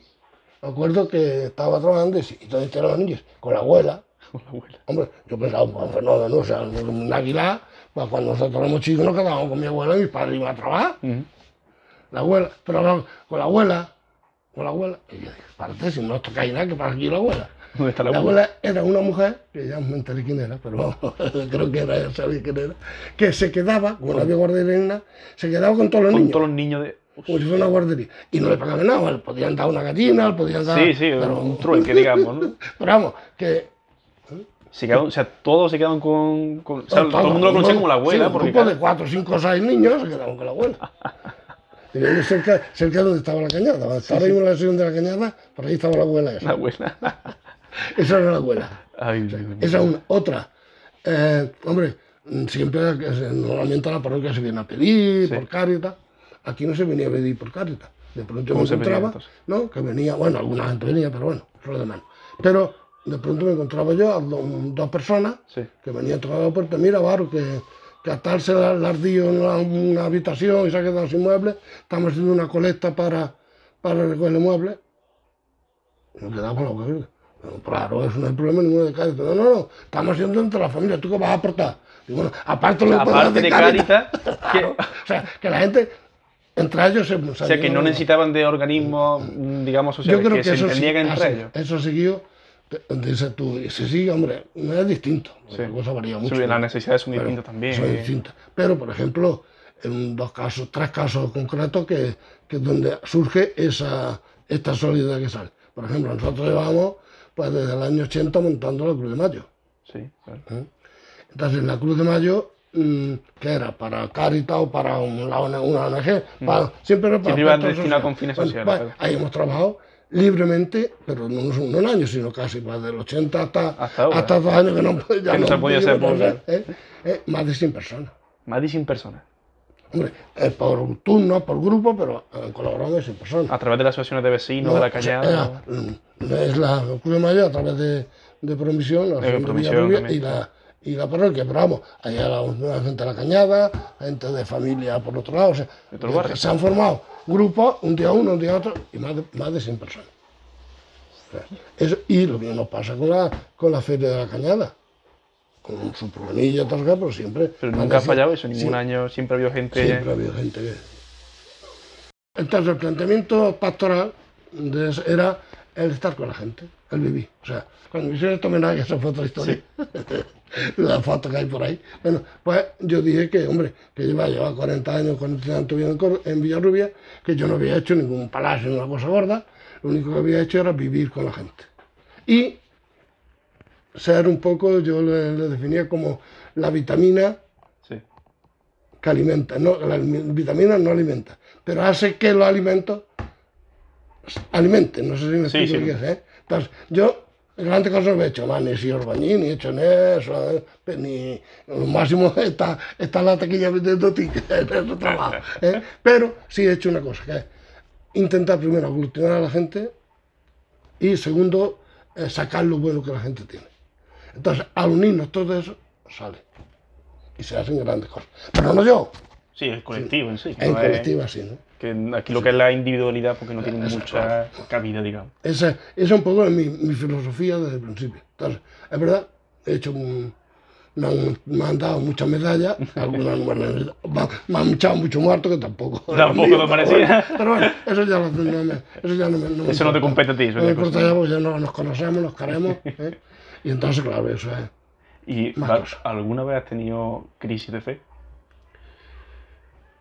me acuerdo que estaba trabajando y, y donde estaban los niños, con la abuela. Con la abuela. Hombre, yo pensaba, pues, un fenómeno, ¿no? o sea, un águila, pues, cuando nosotros éramos chicos nos quedábamos con mi abuela y mi padre iba a trabajar la abuela, pero con la abuela, con la abuela, y yo dije, parte, si no tocáis nada, que para aquí la abuela. ¿Dónde está la La abuela? abuela era una mujer, que ya me enteré quién era, pero vamos, creo que era, ya sabía quién era, que se quedaba, como no había guardería, se quedaba con todos los Con niños, todos los niños de. como si fuera una guardería. Y no le pagaban nada, le podían dar una gallina, le podían dar... Sí, sí, pero, un trueque, digamos, ¿no? pero vamos, que... Se quedaron, o sea, todos se quedaron con. con- o sea, Todo, todo el mundo lo conocía un- como la abuela, sí, un porque. grupo de claro, cuatro, cinco, seis niños se quedaron con la abuela. Y cerca, cerca donde estaba la cañada. Estaba mismo la sección de la cañada, por ahí estaba la abuela esa. La abuela. Esa era la abuela. Ay. Esa es una. Otra. Eh, hombre, siempre, normalmente a la parroquia se viene a pedir Sí. por Cáritas. Aquí no se venía a pedir por Cáritas. De pronto yo ¿Cómo me encontraba? ¿no? Que venía, bueno, alguna gente venía, pero bueno, eso de menos. Pero de pronto me encontraba yo a do- dos personas Sí. que venían a tocar la puerta, mira, Baro, que, que el ardillo en una, una habitación y se ha quedado sin muebles, estamos haciendo una colecta para, para recoger muebles. Me quedaba con la boca claro, eso no hay problema ninguno de Cáritas. No, no, no, estamos haciendo entre la familia, ¿tú qué vas a aportar? Y bueno, aparte lo que Aparte de Cáritas, que, O sea, que la gente, entre ellos se... o sea, que no necesitaban de organismos, digamos, Yo sociales, creo que, que, se sí, entendían entre ellos. Eso siguió, dices tú, y se sigue, hombre, no es distinto, Sí. la cosa varía mucho. Sí, las necesidades son Pero distintas también. Son distintas. Pero, por ejemplo, en dos casos, tres casos concretos que, que es donde surge esa, esta solidaridad que sale. Por ejemplo, nosotros llevamos pues, desde el año 80 montando la Cruz de Mayo. Sí, claro. ¿eh? Entonces, la Cruz de Mayo, mm, que era para Cáritas o para una ONG, para- siempre era para Mm. Siempre iba aspectos destinado sociales. con fines Bueno, sociales, claro. ahí hemos trabajado libremente, pero no, no un año, sino casi pues, del 80 hasta, Hasta hasta dos años que no, ya Que no se podido hacer ¿eh? Eh, más de 100 personas. Más de 100 personas. Hombre, eh, por turno, por grupo, pero eh, colaborando de 100 personas. A través de las asociaciones de vecinos, No, de la cañada. era, mm, es la Cruz de Mayo a través de, de Promisión, la de Promisión Villarrubia también. y la, y la parroquia. Pero vamos, hay gente de la cañada, gente de familia por otro lado. O sea, se han formado grupos, un día uno, un día otro, y más de, más de 100 personas. O sea, eso- y lo mismo pasa con la, con la Feria de la Cañada. Con su problemilla y todo eso, pero siempre. Pero nunca ha 100. fallado eso. Ningún Sí. año siempre ha habido gente. Siempre ha habido gente que... Entonces el planteamiento pastoral de era el estar con la gente, el vivir. O sea, cuando me hicieron este homenaje, esa fue otra historia, la foto que hay por ahí. Bueno, pues yo dije que, hombre, que lleva, lleva 40 años, 40 años viviendo en, Villarrubia, que yo no había hecho ningún palacio, ni una cosa gorda, lo único que había hecho era vivir con la gente. Y ser un poco, yo le, le definía como la vitamina Sí. que alimenta, no, la almi- vitamina no alimenta, pero hace que los alimentos alimenten, no sé si me Sí, explico sí. qué es, ¿eh? Entonces, yo grandes cosas no he hecho, más ni sido albañil, ni he hecho ni eso, ¿eh? Pe- ni lo máximo está, está la taquilla vendiendo tickets en trabajo, ¿eh? pero sí he hecho una cosa, que es intentar primero aglutinar a la gente y segundo, sacar lo bueno que la gente tiene. Entonces, al unirnos todo eso, sale. Y se hacen grandes cosas. Pero no yo, Sí, el colectivo en sí. en no es- colectiva sí, ¿no? que aquí lo que es la individualidad, porque no tiene mucha cabida, digamos. Esa, esa es un poco mi, mi filosofía desde el principio. Entonces, es verdad, he hecho un- me, han, me han dado muchas medallas, algunas no me han, me han- echado mucho muerto que tampoco. Tampoco mío, me pero parecía. bueno, Pero bueno, eso ya, lo- no me, eso ya no no me Eso no te importa. compete a ti, eso No me es importa ya porque ya no, nos conocemos, nos queremos. ¿eh? Y entonces, claro, eso es. ¿Y alguna vez has tenido crisis de fe?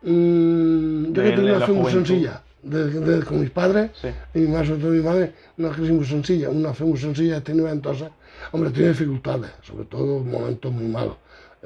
Mm, yo De- que de una fe muy sencilla, de- de- con mis padres, Sí. y más sobre todo mi madre, una crisis muy sencilla, una fe muy sencilla he tenido entonces, hombre, tenido dificultades, sobre todo momentos muy malos,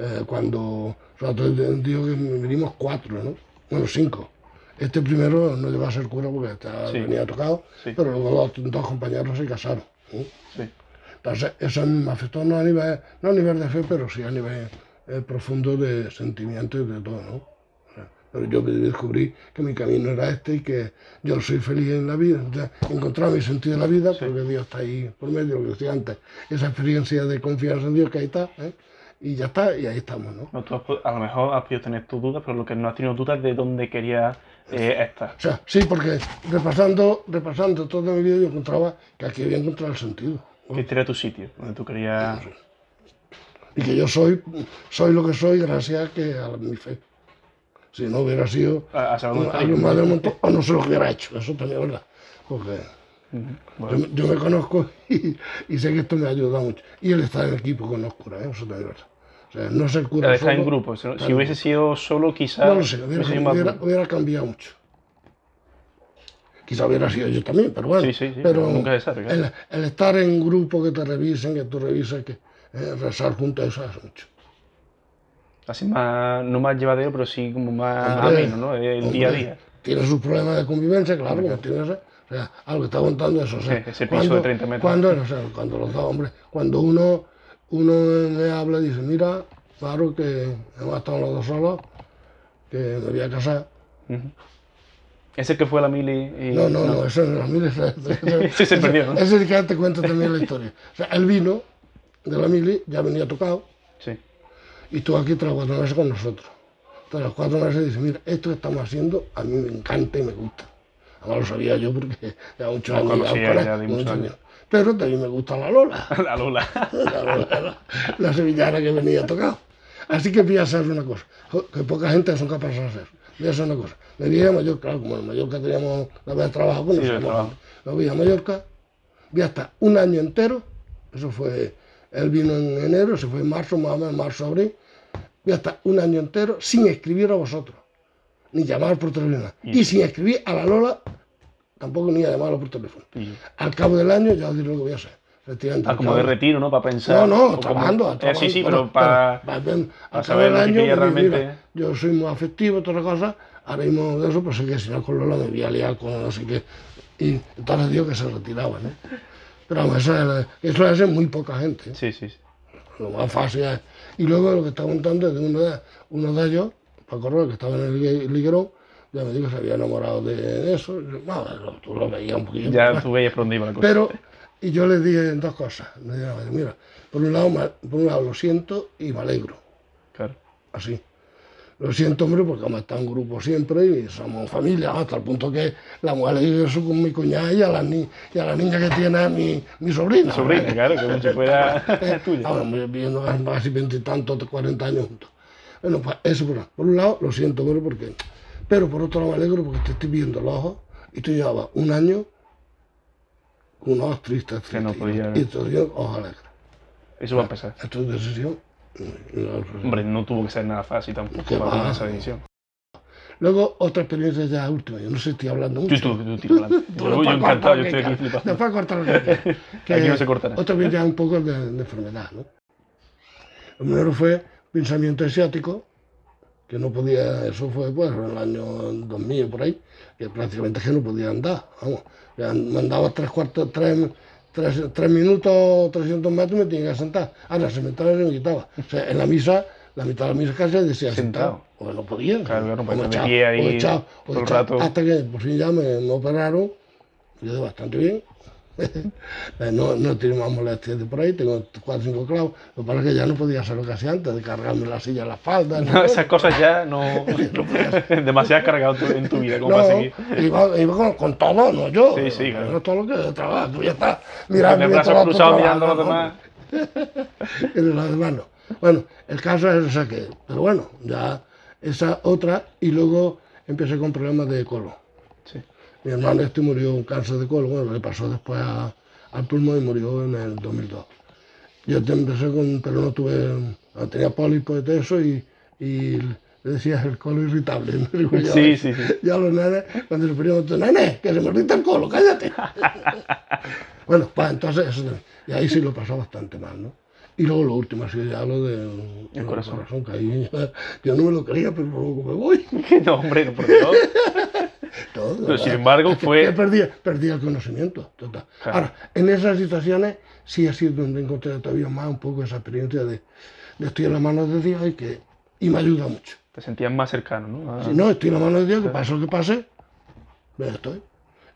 Eh, cuando, sobre todo digo que venimos cuatro, ¿no? Bueno, cinco. Este primero no llegó a ser cura porque estaba- Sí. venía tocado, Sí. pero luego los dos compañeros se casaron. ¿no? Sí. Entonces, eso me afectó no a nivel, no a nivel de fe, pero sí a nivel eh, profundo de sentimientos y de todo, ¿no? O sea, pero yo descubrí que mi camino era este y que yo soy feliz en la vida, o sea, encontrar mi sentido en la vida, porque Dios está ahí por medio, lo que decía antes, esa experiencia de confianza en Dios que ahí está, ¿eh? y ya está, y ahí estamos, ¿no? No, tú has a lo mejor has podido tener tus dudas, pero lo que no has tenido dudas de dónde querías eh, estar. O sea, sí, porque repasando, repasando toda mi vida yo encontraba que aquí había encontrado el sentido. Que este era tu sitio, donde tú querías... y que yo soy, soy lo que soy gracias a, que, a mi fe. Si no hubiera sido A, a algo más del montón, o no sé lo hubiera hecho, eso también es verdad. Porque yo, Bueno, me- yo me conozco y, y sé que esto me ayuda mucho. Y el estar en equipo con los curas, ¿eh? eso también es verdad. O sea, no ser cura el estar en solo, grupo. Si, hubiese sido solo, quizás... No lo sé, hubiera, hubiera- hubiera cambiado mucho. Quizá hubiera sido yo también, pero bueno. Sí, sí, sí, pero nunca se sabe, claro. el, el estar en grupo que te revisen, que tú revises, que eh, rezar juntos, eso hace mucho. Así más, no más llevadero, pero sí como más Hombre, ameno, ¿no? El hombre, día a día. Tiene sus problemas de convivencia, claro, como tiene ese. O sea, algo que está contando eso. O sea, Sí, ese piso de 30 metros. Cuando, o sea, cuando los dos hombres, cuando uno uno me habla y dice, mira, claro que hemos estado los dos solos, que me voy a casar. Ujú. Ese que fue a la mili y... No, no, no, ese no es la mili. Ese, ese- Ese se perdió, ¿no? ese que te cuento también la historia. O sea, él vino de la mili, ya venía tocado, Sí. y estuvo aquí tras cuatro meses con nosotros. Tras los cuatro meses dice, mira, esto que estamos haciendo a mí me encanta y me gusta. Además lo sabía yo porque ya muchos Lo años conocía ya de muchos años. Pero también me gusta la Lola, La Lula. la, Lola, la, la sevillana que venía tocado. Así que voy a hacer una cosa, que poca gente son capaces de hacer. Voy a hacer una cosa. Me voy a Mallorca, claro, como en Mallorca teníamos la vez de trabajo, pues Sí, trabajo. me voy a Mallorca, voy a estar un año entero, eso fue, él vino en enero, se fue en marzo, más o menos, marzo, abril, voy a estar un año entero sin escribir a vosotros, ni llamar por teléfono, y sin escribir a la Lola, tampoco ni a llamarlo por teléfono. Y- Al cabo del año ya os diré lo que voy a hacer. Ah, como de retiro, ¿no? Para pensar. no, no, como- trabajando. Eh, trabajando, sí, sí, bueno, pero para... bien, para al saber que año, digo, realmente. mira, yo soy muy afectivo, toda la cosa, ahora mismo de eso, pues sé que si no con Lola me voy a liar con no sé qué. Y entonces digo que se retiraban, ¿eh? Pero vamos, eso, es- eso lo hace muy poca gente. ¿eh? Sí, sí, sí. Lo más fácil es. Y luego lo que está contando es de uno de, uno de ellos, Paco Roa, que estaba en el ligue- liguerón, ya me dijo que se había enamorado de eso. Yo, bueno, tú lo veías un poquillo. Ya tú veías por dónde iba la cosa. Pero, y yo le dije dos cosas. Le dije, mira, por un, lado, por un lado lo siento y me alegro, Claro. así. Lo siento, hombre, porque hemos estado en grupo siempre y somos familia, hasta el punto que la mujer le dice eso con mi cuñada y a la, ni- y a la niña que tiene mi, mi sobrina. Sobrina, claro, que como si fuera tuya. Ahora, viviendo casi veintitantos, cuarenta años juntos. Bueno, pues eso por, un lado. por un lado, lo siento, hombre, porque... Pero por otro lado me alegro porque te estoy viendo los ojos y tú llevabas un año unos ojos tristes, Que no tristes, podía- y dio ojos alegres. Eso va a pasar. Esto es decisión. la otra- Hombre, no tuvo que ser nada fácil tampoco para tomar esa decisión. Luego, otra experiencia ya última. Yo no sé estoy hablando mucho. Tú, tira adelante. Tú Yo, lo yo encantado, yo estoy aquí flipando. Después cortar lo que Aquí no se cortará. Otra vez ya un poco de, de enfermedad, ¿no? Lo primero fue pensamiento asiático, que no podía, eso fue pues en el año 2000 por ahí, que prácticamente que no podía andar, vamos. Ya me andaba tres cuartos, tres, tres, tres minutos, 300 metros y me tenía que sentar. Entraba y se me quitaba. O sea, en la misa, la mitad de la misa casi decía Sentado. Porque no podía. Claro, claro, O me te echaba- metía ahí o echaba- o todo el echaba- rato. Hasta que por fin ya me, me operaron, quedé bastante bien. Eh, no, no tiene más molestias de por ahí, tengo cuatro o cinco clavos. Lo que pasa es que ya no podía hacer lo que hacía antes, de cargarme la silla a la espalda. No, esas cosas ya no. demasiado cargado en tu vida como para seguir. iba, iba con, con todo, no yo. Sí, sí, claro. No todo lo que trabaja, tú ya estás Con mirando. el mientras brazo cruzado trabajo, mirando a los ¿no? demás. y los demás no. Bueno, el caso es ese que, pero bueno, ya esa otra, y luego empecé con problemas de colon. Mi hermano este murió un cáncer de colon, bueno, le pasó después a- al pulmón y murió en el 2002. Yo te empecé con, pero no tuve, no tenía pólipos todo eso, y, y le decías el colon irritable. digo yo. Sí, sí, sí. Ya los nenes, cuando se ponían, nene, que se me irrita el colon, cállate. bueno, pues entonces eso también. Y ahí sí lo pasó bastante mal, ¿no? Y luego lo último, así ya lo del El corazón. que ahí ya- yo no me lo creía, pero luego me voy. No, hombre, no, por Dios. Todo, Pero ¿verdad? sin embargo, fue- perdí, perdí el conocimiento. total. Claro. Ahora, en esas situaciones sí ha sido donde encontré todavía más un poco esa experiencia de, de estoy en la mano de Dios y que y me ayuda mucho. Te sentías más cercano, ¿no? Ah, Si no, estoy en la mano de Dios, que pase lo que pase, ya estoy.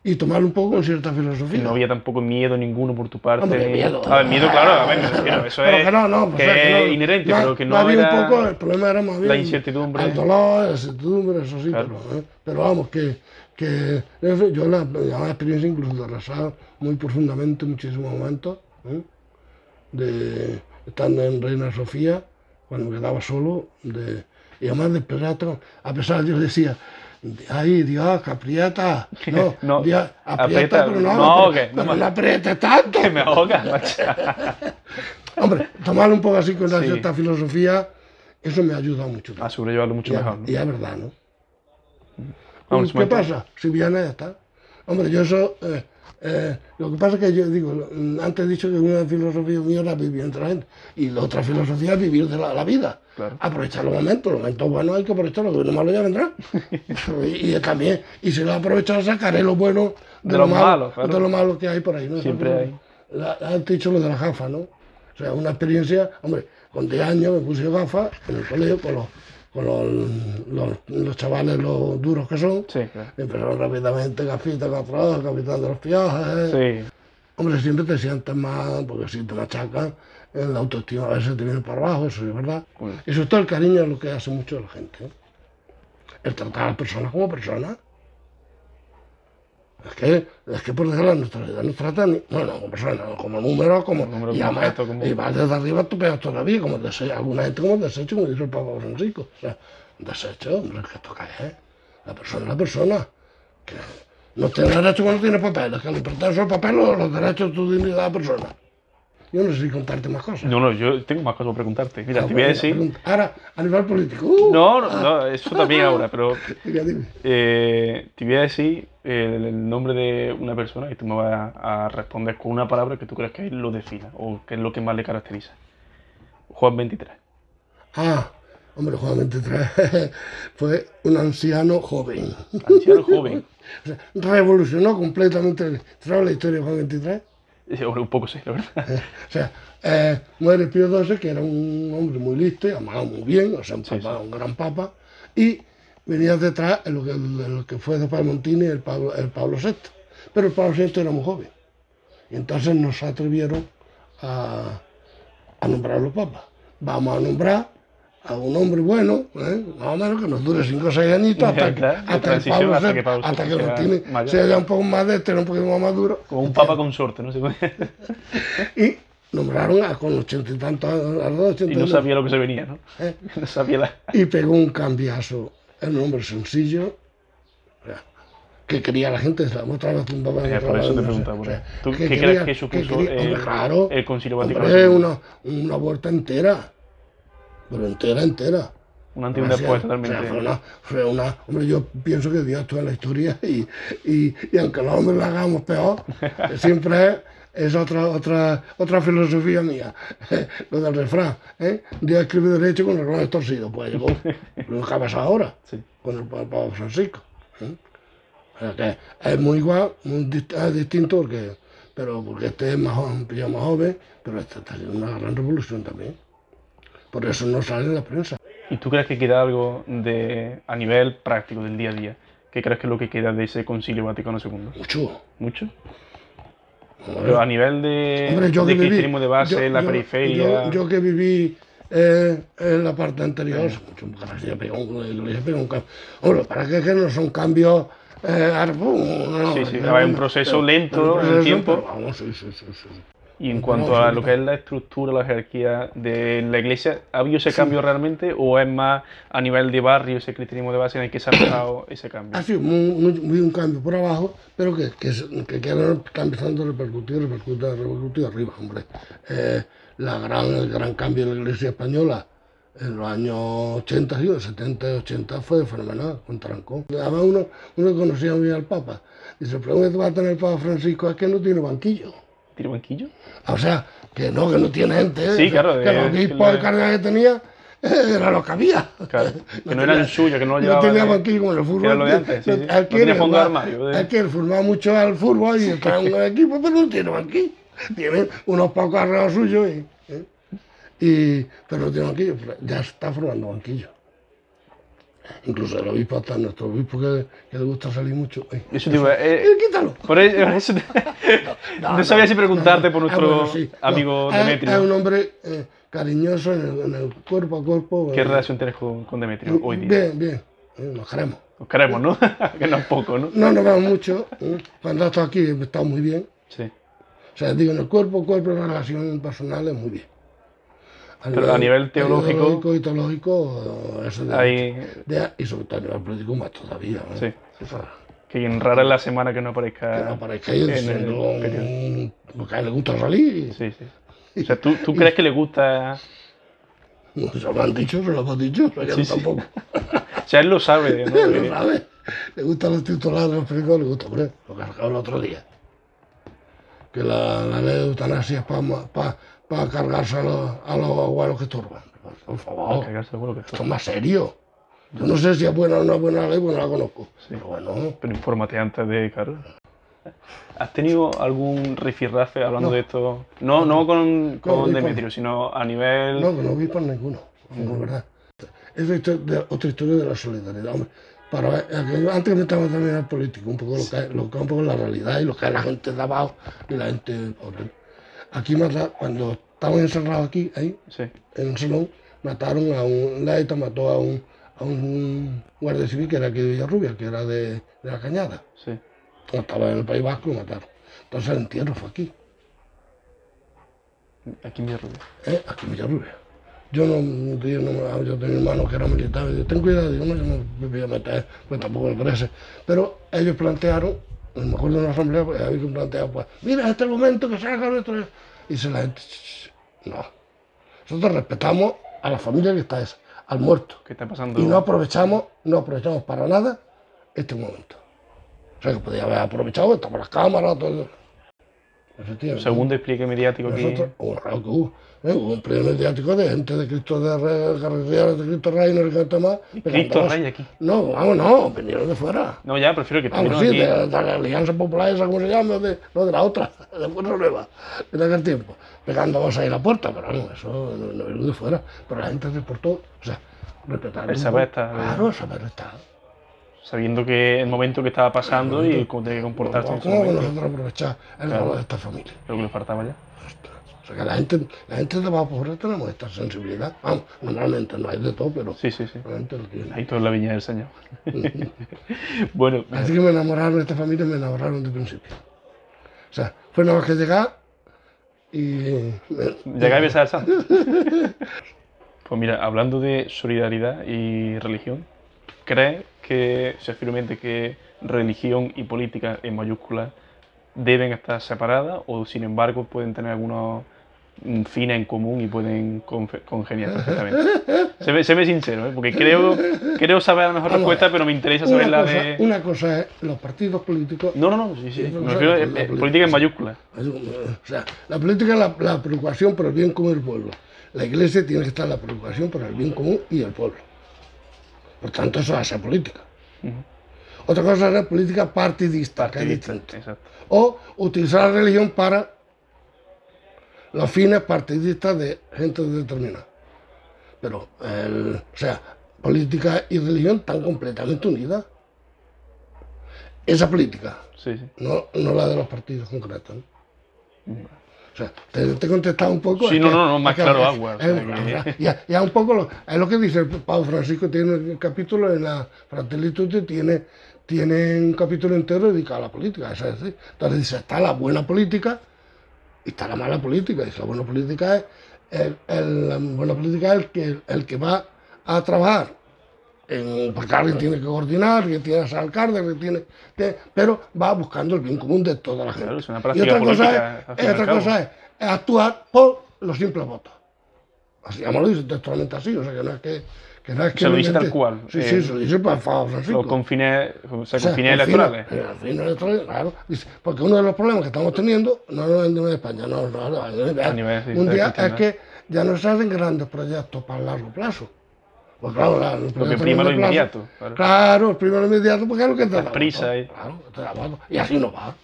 Y tomarlo un poco con cierta y filosofía. no había tampoco miedo ninguno por tu parte. Hombre, miedo. A ver, miedo, claro, a ver, me refiero, eso Pero es, que no, no, pues, que sea, que es no- inherente, no- pero que no, había era... un poco, el problema era más bien la incertidumbre. El dolor, la incertidumbre, eso sí, Claro. pero, ¿eh? pero vamos, que, que yo la, la experiencia incluso de rezar muy profundamente muchísimos momentos, ¿eh? de estando en Reina Sofía, cuando me quedaba solo, de, y además de esperar, a pesar de Dios decía, ay Dios, que aprieta, no, No, Dios, aprieta, aprieta, pero no, no, pero, que no pero me- no aprietes tanto. Que me ahoga. Hombre, tomarlo un poco así con una Sí. cierta filosofía, eso me ayuda mucho. A sobrellevarlo mucho y, mejor, ¿no? y es verdad, ¿no? Vamos, ¿Y ¿Qué momento. pasa? Si viene, ya está. Hombre, yo eso... eh, eh, lo que pasa es que yo digo, antes he dicho que una filosofía mía era vivir entre la gente. Y la otra filosofía es vivir de la, la vida. Claro. Aprovechar los momentos. Los momentos buenos hay que aprovecharlos, que lo malo ya vendrá. y, y también, y si lo aprovechado, sacaré lo bueno de, De lo los malo, malos, claro. de lo malo que hay por ahí. ¿no? Siempre hay. La- Antes he dicho lo de la jafa, ¿no? O sea, una experiencia, hombre, con 10 años me puse gafas en el colegio con los, con los, los, los chavales, los duros que son. Sí, claro. Empezaron rápidamente gafitas, capitán capitán de los viajes. Sí. Hombre, siempre te sientes más, porque si te machacan, eh, la autoestima a veces te viene para abajo, eso es verdad. Bueno. Y sobre todo el cariño es lo que hace mucho la gente. ¿eh? El tratar a las personas como personas. Es que, es que por desgracia nuestra vida nos tratan, ni- bueno, como personas, como números, como, número, y como además, objeto, como- y vas desde arriba tú pegas todavía, como desecho, alguna gente como desecho, como dice el Papa Francisco. O sea, desecho, hombre, es que esto qué es. La persona es la persona. Que no tiene derecho cuando tiene papeles, que le pertenece el papel o los derechos de tu dignidad de persona. Yo no sé si contarte más cosas. No, no, yo tengo más cosas por preguntarte. Mira, Ah, te voy a decir. Ahora, a nivel político. ¡uh! No, no, no, eso también ahora, pero Diga, dime. eh, te voy a decir el, el nombre de una persona y tú me vas a, a responder con una palabra que tú crees que lo defina o que es lo que más le caracteriza. Juan 23. Ah, hombre, Juan 23 fue un anciano joven. Anciano joven. O sea, revolucionó completamente ¿sabes la historia de Juan 23. Un poco sí, la verdad. O sea, eh, muere Pío XII, que era un hombre muy listo amado muy bien, o sea, un, Sí, un gran papa, y venía detrás lo que, en lo que fue después Montini el Pablo, el Pablo VI. Pero el Pablo VI era muy joven. Y entonces no se atrevieron a, a nombrar los papas. Vamos a nombrar a un hombre bueno, ¿eh? más o menos que nos dure 5 o 6 añitos hasta, que- hasta, transición, Pablo hasta que Pablo hasta que sea Montini mayor. sea un poco más de este, un poquito más maduro. Como un papa con suerte, ¿no? Y nombraron a con ochenta y tantos a los Y ochenta no y sabía lo que se venía, ¿no? ¿eh? No sabía la... Y pegó un cambiazo. Era un hombre sencillo, o sea, que quería la gente, otra vez papá. Eh, otra por eso te preguntaba. o sea. ¿Tú que qué quería- crees que supuso quería- el, claro, el Concilio Vaticano hombre, una, una vuelta entera, pero entera, entera. Un antes y un Gracias. después O sea, totalmente. fue una, fue una- hombre, yo pienso que Dios estuvo en la historia y, y, y aunque los hombres la hagamos peor, siempre es, es otra, otra, otra filosofía mía, lo del refrán. ¿eh? Dios escribe derecho con el reloj torcido, pues llegó lo que ha pasado ahora Sí. con el Papa Francisco. ¿eh? O sea que es muy igual, muy es distinto porque, pero porque este es más joven, más joven, pero este está haciendo una gran revolución también. Por eso no sale en la prensa. ¿Y tú crees que queda algo de, a nivel práctico del día a día? ¿Qué crees que es lo que queda de ese Concilio Vaticano II? Mucho. ¿Mucho? Pero a nivel de, Hombre, yo de que viví, de base, yo- la yo- periferia... Yo, yo que viví eh, en la parte anterior, mucho la iglesia pegó un, la iglesia pegó un cambio. Hombre, para que, que no son cambios. Eh, no, Sí, sí, no, un proceso lento, en tiempo. pero vamos, sí, sí, sí, sí. Y en cuanto a lo que es la estructura, la jerarquía de la iglesia, ¿ha habido ese cambio realmente o es más a nivel de barrio, ese cristianismo de base en el que se ha dado ese cambio? Ha sido muy, muy, muy un cambio por abajo, pero que, que, se- que, que ahora está empezando a repercutir, repercutir, repercutir arriba, hombre. Eh, la gran, el gran cambio de la iglesia española en los años 80, sí, 70 y 80 fue fenomenal, con Trancón. Además uno, uno conocía muy bien al Papa. Dice, el problema que va a tener el Papa Francisco es que no tiene banquillo. ¿Tiene banquillo? O sea, que no, que no tiene gente. ¿eh? Sí, claro, Que eh, los obispos la- y cardenales que tenía eh, era lo que había. Claro, que no eran suyos, que no lo No llevaban tenía de- banquillo como el fútbol. era lo de antes, sí, sí. No él fondo de armario, de- él formaba mucho al fútbol y está en un equipo, pero no tiene banquillo. Tiene unos pocos arreglos suyos y, ¿eh? y- pero no tiene banquillo. Ya está formando banquillo. Incluso el obispo, hasta nuestro obispo que, que le gusta salir mucho. ¡Ay! Eso iba- eh, ¡Eh, quítalo! por eso, eso te- no, sabía si preguntarte por Ah, nuestro bueno, sí. No, amigo es- Demetrio. Es un hombre eh, cariñoso en el, en el cuerpo a cuerpo. ¿Qué eh, relación tienes con, con Demetrio hoy día? Bien, bien. Nos queremos. Nos queremos, ¿no? que no es poco, ¿no? No nos vemos mucho. Cuando está aquí está muy bien. Sí. O sea, digo, en el cuerpo, cuerpo, en relación personal es muy bien. Pero a nivel teológico- y teológico, eso de, Hay, de- y sobre todo a nivel político más todavía. ¿no? Sí. Que en rara es la semana que no que no aparezca. aparezca en el un- porque a él le gusta salir. Sí, sí. O sea, ¿tú, tú crees que le gusta. No, se lo han dicho, se lo hemos dicho, pero Sí, tampoco. O sea, él lo sabe, ¿no? Lo sabe. Le gustan los titulares los periódicos, le gusta, hombre, lo que ha sacado el otro día. Que la, la ley de eutanasia es para cargarse a los, abuelos que estorban. Por favor, que esto es más serio. Yo no sé si es buena o no es buena ley, porque no la conozco. Pero bueno, Pero infórmate antes de, claro. ¿Has tenido algún rifirrafe hablando No. de esto? No, no con, Demetrio, sino a nivel... No, que no vi por ninguno, verdad. Es de otra historia de la solidaridad, hombre. Para, antes que me estaba también al político, un poco lo que, es- lo que un poco la realidad y lo que la gente de abajo y la gente pobre. Aquí mata, cuando estábamos encerrados aquí, ahí, Sí, en un salón, mataron a un, la ETA mató a un, a un guardia civil que era aquí de Villarrubia, que era de, de la Cañada. sí. Estaba en el País Vasco y mataron. Entonces el entierro fue aquí. Aquí en Villarrubia. ¿eh? aquí en Villarrubia. Yo no, yo, no, yo tenía un hermano que era militar, y yo, ten cuidado, digo, no, yo no me voy a meter, pues tampoco me parece. Pero ellos plantearon, me acuerdo de una asamblea, pues, había que plantear, pues, mira, este momento que salga nuestro... Y dice la gente, "Ch, ch, no. Nosotros respetamos a la familia que está esa, al muerto. ¿Qué está pasando? Y no aprovechamos, no aprovechamos para nada este momento. O sea, que podía haber aprovechado, estamos las cámaras, todo eso. Segundo despliegue mediático. Nosotros, oh, claro que hubo, ¿eh? un pleno mediático de gente de Cristo de Rey, carreteras de Cristo Rey, no sé qué más. Cristo Rey aquí. No, vamos, no, vinieron de fuera. No, ya, prefiero que Vamos, sí, aquí. de, de la Alianza Popular, esa, ¿cómo se llama? De, no, de la otra, de Fuerza Nueva, en aquel tiempo. Pegando cosas ahí la puerta, pero vamos, eso no, no vino de fuera. Pero la gente se portó, o sea, respetaron. El saber estar. Claro, el saber estar. Sabiendo que el momento que estaba pasando y cómo tenía que comportarse ¿Cómo nosotros aprovechar el valor de esta familia? Lo que le faltaba ya. O sea, que la gente, la gente de abajo por tenemos esta sensibilidad. Vamos, normalmente no hay de todo, pero Sí, sí, sí. la gente lo tiene. Ahí todo en la viña del Señor. bueno, Así que me enamoraron de esta familia, me enamoraron de principio. O sea, fue nada más que llegar y... llegáis a besar al santo. Pues mira, hablando de solidaridad y religión, ¿crees que, o sea, firmemente que religión y política en mayúsculas deben estar separadas o sin embargo pueden tener algunos fines en común y pueden congeniar perfectamente? Se ve, se ve sincero, ¿eh? porque creo, creo saber la mejor Vamos a respuesta, pero me interesa saber la cosa, de... una cosa es los partidos políticos No, no, no, sí, sí. Me refiero a la eh, política, política en sí. mayúsculas. O sea, la política es la, la preocupación por el bien común del pueblo. La iglesia tiene que estar la preocupación por el bien común y el pueblo. Por tanto, eso es la política. Ujú. Otra cosa es la política partidista, que es Partidista, distinto. exacto. O utilizar la religión para los fines partidistas de gente determinada. Pero, el- o sea, política y religión están completamente unidas. Esa política, Sí, sí. no, no la de los partidos concretos. ¿no? O sea, te, te he contestado un poco. Sí, no, que- no, no, más claro agua, ya, ya un poco lo, es lo que dice el Pablo Francisco, tiene un capítulo en la Fratelli Tutti, tiene, tiene un capítulo entero dedicado a la política. es decir. Entonces dice, está la buena política y está la mala política. Dice, la buena política es el, el- la buena política es el que, el que va a trabajar en- porque alguien tiene que coordinar, que tiene que ser alcalde, que tiene que- pero va buscando el bien común de toda la gente. Claro, y otra cosa, es, y otra cosa es, es actuar por los simples votos. Así ya me lo dice textualmente así, o sea que no es que, que, no es que Se lo dice tal cual, Sí, eh, sí, se lo dice para Francisco. Los con fines, o sea, O con sea, fines con fines- electorales. electorales, claro. Porque uno de los problemas que estamos teniendo, no no en España, no, no, no, a nivel mundial, es que ya no se hacen grandes proyectos para largo plazo. Pues claro, la- los Lo que prima lo inmediato. claro. Claro, el primero inmediato, porque es lo que te da ahí. Claro, te da voto. Y así no va.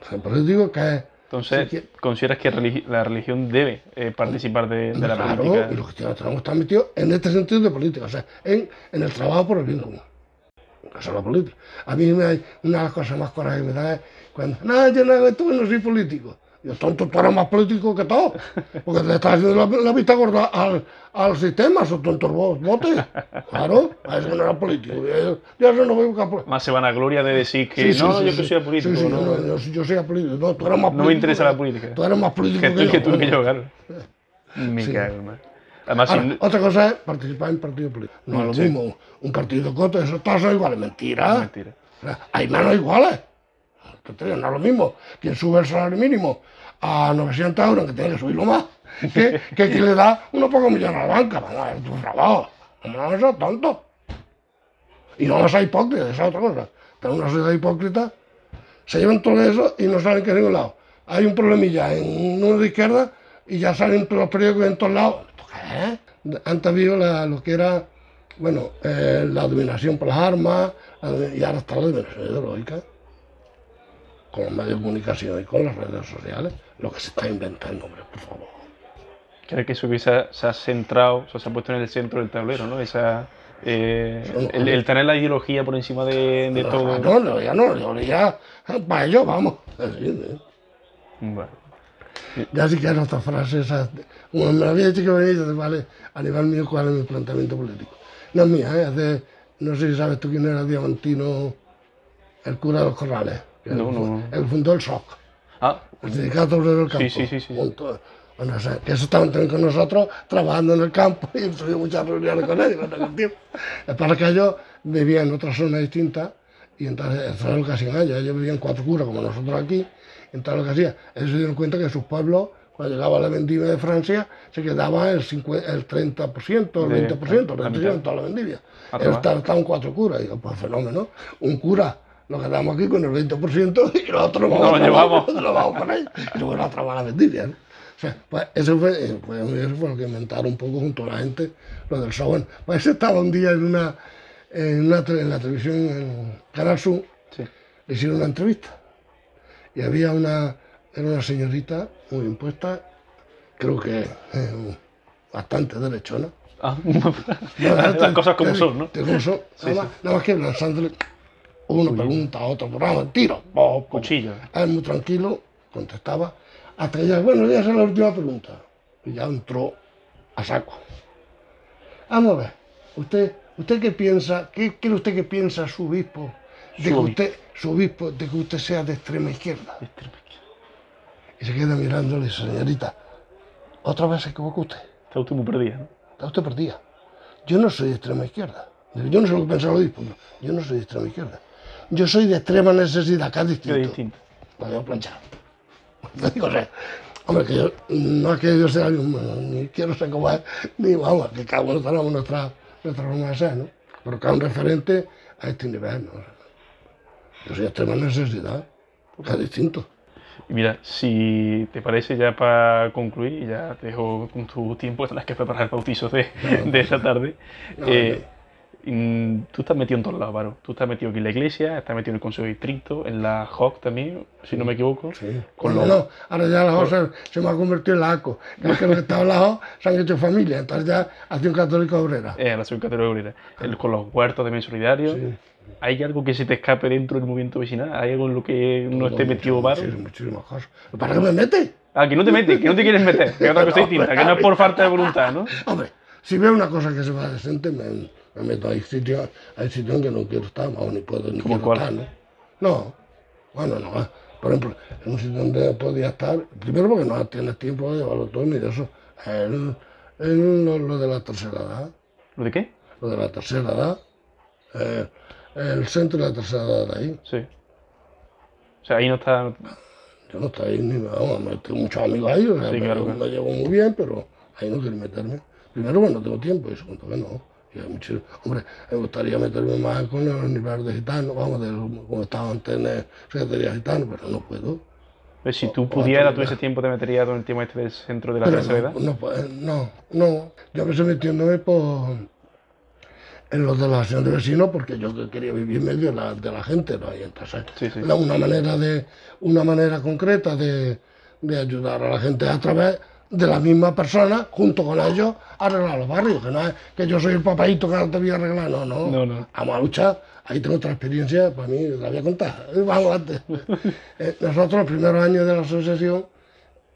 Eso digo que Entonces, Sí, ¿consideras que religi- la religión debe eh, participar de, de la claro, política? y los cristianos tenemos que estar metidos en este sentido de política, o sea, en, en el trabajo por el bien común. Esa es la política. A mí me una de las cosas más coraje que me da es cuando, no, yo no esto, no soy político. Yo, tonto, tú eres más político que todo, porque le estás haciendo la, la vista gorda al, al sistema, esos tontos vos- votes. Claro, a eso no era político. Yo eso no voy a buscar político. Más se van a gloria de decir que Sí, no, sí, yo sí. que soy político, sí, no, yo, yo, soy político. No, tú eres más No me político interesa que- la política. Tú eres más político que tú, que tú, que yo, claro. Me cago, man. Además, Ahora, si- otra cosa es participar en partidos políticos. No es lo mismo. Un partido coto, eso todos son iguales. Mentira. es mentira. Hay menos iguales. No es lo mismo. Quien sube el salario mínimo a 900 euros, que tiene que subirlo más, que, que le da unos pocos millones a la banca. Vamos a ver tu trabajo. No ser tontos. Y no vamos a ser hipócritas, esa es otra cosa. Tenemos una sociedad hipócrita, se llevan todo eso y no salen que ningún lado. Hay un problemilla en uno de izquierda y ya salen los periódicos en todos lados. ¿Esto qué es? Antes había lo que era, bueno, eh, la dominación por las armas, y ahora está la dominación ideológica. Con los medios de comunicación y con las redes sociales, lo que se está inventando, hombre, por favor. Creo que eso quizás se ha centrado, o sea, se ha puesto en el centro del tablero, ¿no? Esa, eh, el, el, tener la ideología por encima de, de no, todo. No, no, ya no, yo ya, para ello vamos. Así, ¿eh? Bueno. Ya sí que hay otras frases, como me lo había dicho que venía, vale, a nivel mío, cuál es mi planteamiento político. No es mía, ¿eh? Hace, no sé si sabes tú quién era Diamantino, el cura de los corrales. No, no, él fundó el SOC, Ah, el Sindicato Obrero del Campo. Sí, sí, sí, junto- bueno, o sea, que eso estaban con nosotros trabajando en el campo y tenido muchas reuniones con ellos en para que ellos vivían en otra zona distinta y entonces lo que hacían ellos. Ellos vivían cuatro curas como nosotros aquí. Entonces lo que hacían, ellos se dieron cuenta que sus pueblos, cuando llegaba la vendimia de Francia, se quedaba el, 50, el 30%, el De- 20%, la el 30% mitad. en toda la vendimia. Ellos estaban, cuatro curas. Y digo, pues fenómeno. Un cura lo quedamos aquí con el 20% y los otros Nos vamos, lo a llevamos. lo vamos con ellos. Y luego la traba la vendimia. ¿no? O sea, pues eso fue, eh, pues eso fue lo que inventaron un poco junto a la gente, lo del show. Bueno, pues ese estaba un día en una, en, una en la televisión, en Canal Sur, sí. le hicieron una entrevista. Y había una, era una señorita muy impuesta, creo que eh, bastante derechona. Ah, Nada, las cosas como son, ¿no? te- como son. Sí, nada, más, nada más que lanzándole una pregunta a otro programa, tiro. pum. Cuchillo. Él muy tranquilo, contestaba, hasta que ya, bueno, ya es la última pregunta. Y ya entró a saco. Vamos a ver, usted, usted qué piensa, qué cree usted que piensa su obispo de Su que usted, su obispo, de que usted sea de extrema izquierda? Y se queda mirándole y dice, señorita, otra vez se equivocó usted. Está usted muy perdida, ¿no? Está usted perdida. Yo no soy de extrema izquierda. Yo no sé lo que piensa el obispo. Yo no soy de extrema izquierda. Yo soy de extrema necesidad, que es distinto. distinto. La voy a planchar. Digo, o sea, hombre, que yo, no es que yo sea ni, quiero ser como él, ni vamos, que cada uno tenemos nuestra, nuestra forma de ser, ¿no? Pero cada un referente a este nivel, ¿no? Yo soy de extrema necesidad, que es distinto. Y mira, si te parece ya para concluir, y ya te dejo con tu tiempo, tendrás que preparar el bautizo de, de esta tarde. No, eh, tú estás metido en todos lados, Varo. Tú estás metido aquí en la iglesia, estás metido en el Consejo de Distrito, en la JOC también, si no me equivoco. Sí. Con no, los- no, ahora ya la JO se, se me ha convertido en la ACO. Es que los que estaban en la JO se han hecho familia, entonces ya Acción Católica Obrera. Eh, la Asociación Católica Obrera. El- con los huertos también solidarios. Sí. ¿Hay algo que se te escape dentro del movimiento vecinal? ¿Hay algo en lo que no esté metido Varo? Muchísimas, muchísimas cosas. ¿Para qué me mete? Ah, que no te metes, que no te quieres meter, que otra cosa distinta, que no es por falta de voluntad, ¿no? Hombre, si veo una cosa que se va decente, me, me meto. Hay sitios hay sitios en que no quiero estar, vamos, ni puedo ni ¿Cómo quiero cuál? estar, ¿no? No, bueno, no. eh. Por ejemplo, en un sitio donde podía estar, primero porque no tienes tiempo de llevarlo todo ni de eso. El, el- lo, lo de la tercera edad, ¿Lo de qué? lo de la tercera edad, eh, el centro de la tercera edad de ahí. Sí. O sea, ahí no está... Yo no estoy ni, vamos, me- tengo muchos amigos ahí, o sea, Sí, me, claro. me llevo muy bien, pero ahí no quiero meterme. Primero, bueno, no tengo tiempo, y segundo, que no. Hombre, me gustaría meterme más con el nivel de gitano, vamos, de, como estaba antes en el Secretaría Gitano, pero no puedo. Pues si tú pudieras, tú ese tiempo te meterías con el tema este del centro de la Pero tercera no, edad. no, no, no, yo me estoy metiéndome por, en los de la acción de vecinos porque yo que quería vivir en medio de la, de la gente, ¿no? Y entonces, Sí, sí. la- una manera de una manera concreta de, de ayudar a la gente a través de la misma persona, junto con ellos, arreglar los barrios, que no es que yo soy el papadito que ahora te voy a arreglar, no, no, No, no. vamos a luchar, ahí tengo otra experiencia, para mí la voy a contar, vamos antes. Eh, nosotros los primeros años de la asociación,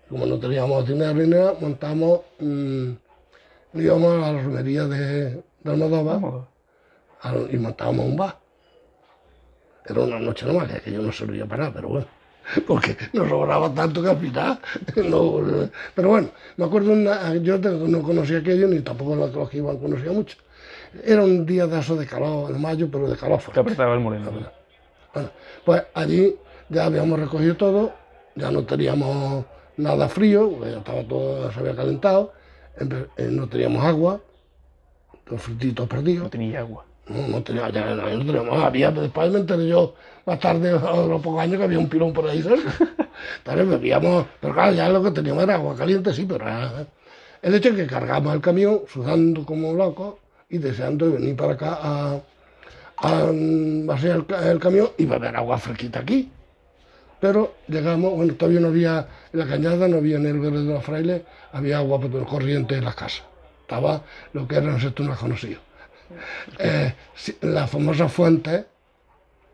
como no teníamos dinero ni nada, montamos, mm, íbamos a la romería de, de Almodóvar, y montábamos un bar. Era una noche nomás, que yo no servía para nada, pero bueno, porque nos sobraba tanto que al final. no- pero bueno, me acuerdo, una, yo no conocía aquello, ni tampoco los, que iban conocía mucho. Era un día de eso de calor, en mayo, pero de calor fuerte. apretaba el moreno. Bueno, pues allí ya habíamos recogido todo, ya no teníamos nada frío, ya estaba todo, se había calentado, eh, no teníamos agua, los frititos perdidos. No tenía agua. No, no tenía, ya no, no teníamos, había, después me enteré yo más tarde, a los pocos años, que había un pilón por ahí cerca. Entonces bebíamos, pero claro, ya lo que teníamos era agua caliente, sí, pero era- el hecho es que cargamos el camión sudando como locos y deseando venir para acá a, a mm, vaciar el, ca- el camión y beber agua fresquita aquí. Pero llegamos, bueno, todavía no había, en la cañada no había en el verde de los frailes, había agua por corriente en las casas. Estaba lo que era, no sé, tú no has conocido. Eh, la famosa fuente,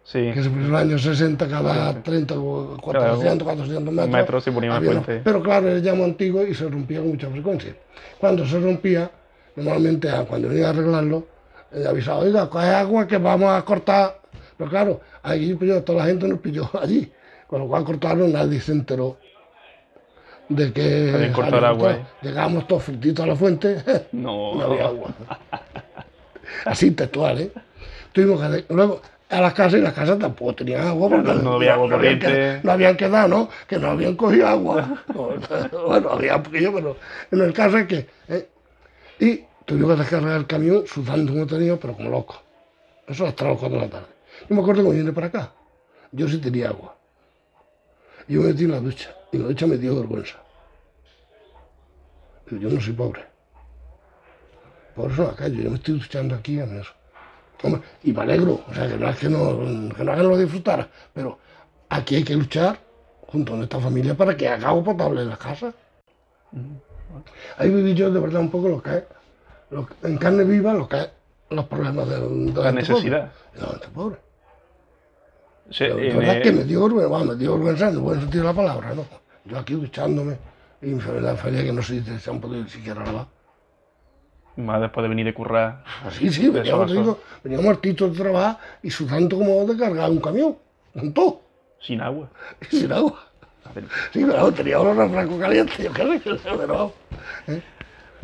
Sí. que se puso en los años 60, cada 30, o 400, 400 metros. metros se ponía había fuente. Pero claro, era muy antiguo y se rompía con mucha frecuencia. Cuando se rompía, normalmente ah, cuando venía a arreglarlo, eh, avisaba, oiga, coge agua que vamos a cortar. Pero claro, allí pilló, toda la gente nos pilló allí. Con lo cual cortaron, nadie se enteró de que habían agua, cortado. Llegamos todos frititos a la fuente, No. no había agua. Así textual, ¿eh? Tuvimos que... Luego, a las casas y las casas tampoco tenían agua porque No había agua habían corriente. quedado- no habían quedado, ¿no? Que no habían cogido agua. bueno, había un poquillo, pero en el caso es que... ¿eh? Y tuvimos que descargar el camión sudando como tenía, pero como loco. Eso hasta las 4 de la tarde. Yo me acuerdo cuando vine para acá. Yo sí tenía agua. Yo me metí en la ducha. Y la ducha me dio vergüenza. Yo no soy pobre. Por eso acá, yo me estoy duchando aquí en eso. Y me alegro, o sea, que no es que no, que no, no lo disfrutara, pero aquí hay que luchar junto con esta familia para que haga agua potable en la casa. Ahí viví yo de verdad un poco lo que es, lo en carne viva, lo que es los problemas de, de La necesidad. pobre, de la gente pobre. Pero en de verdad el- que me dio vergüenza, bueno, me dio vergüenza en el buen sentido de la palabra, ¿no? Yo aquí duchándome y la feria que no sé si se han podido ni siquiera lavar. Más después de venir de currar. Así, sí, De veníamos, digo, veníamos hartitos de trabajar y sudando como de cargar un camión, con todo, Sin agua. sin agua. Sí, pero tenía unos refrescos calientes, yo qué sé, pero... ¿eh?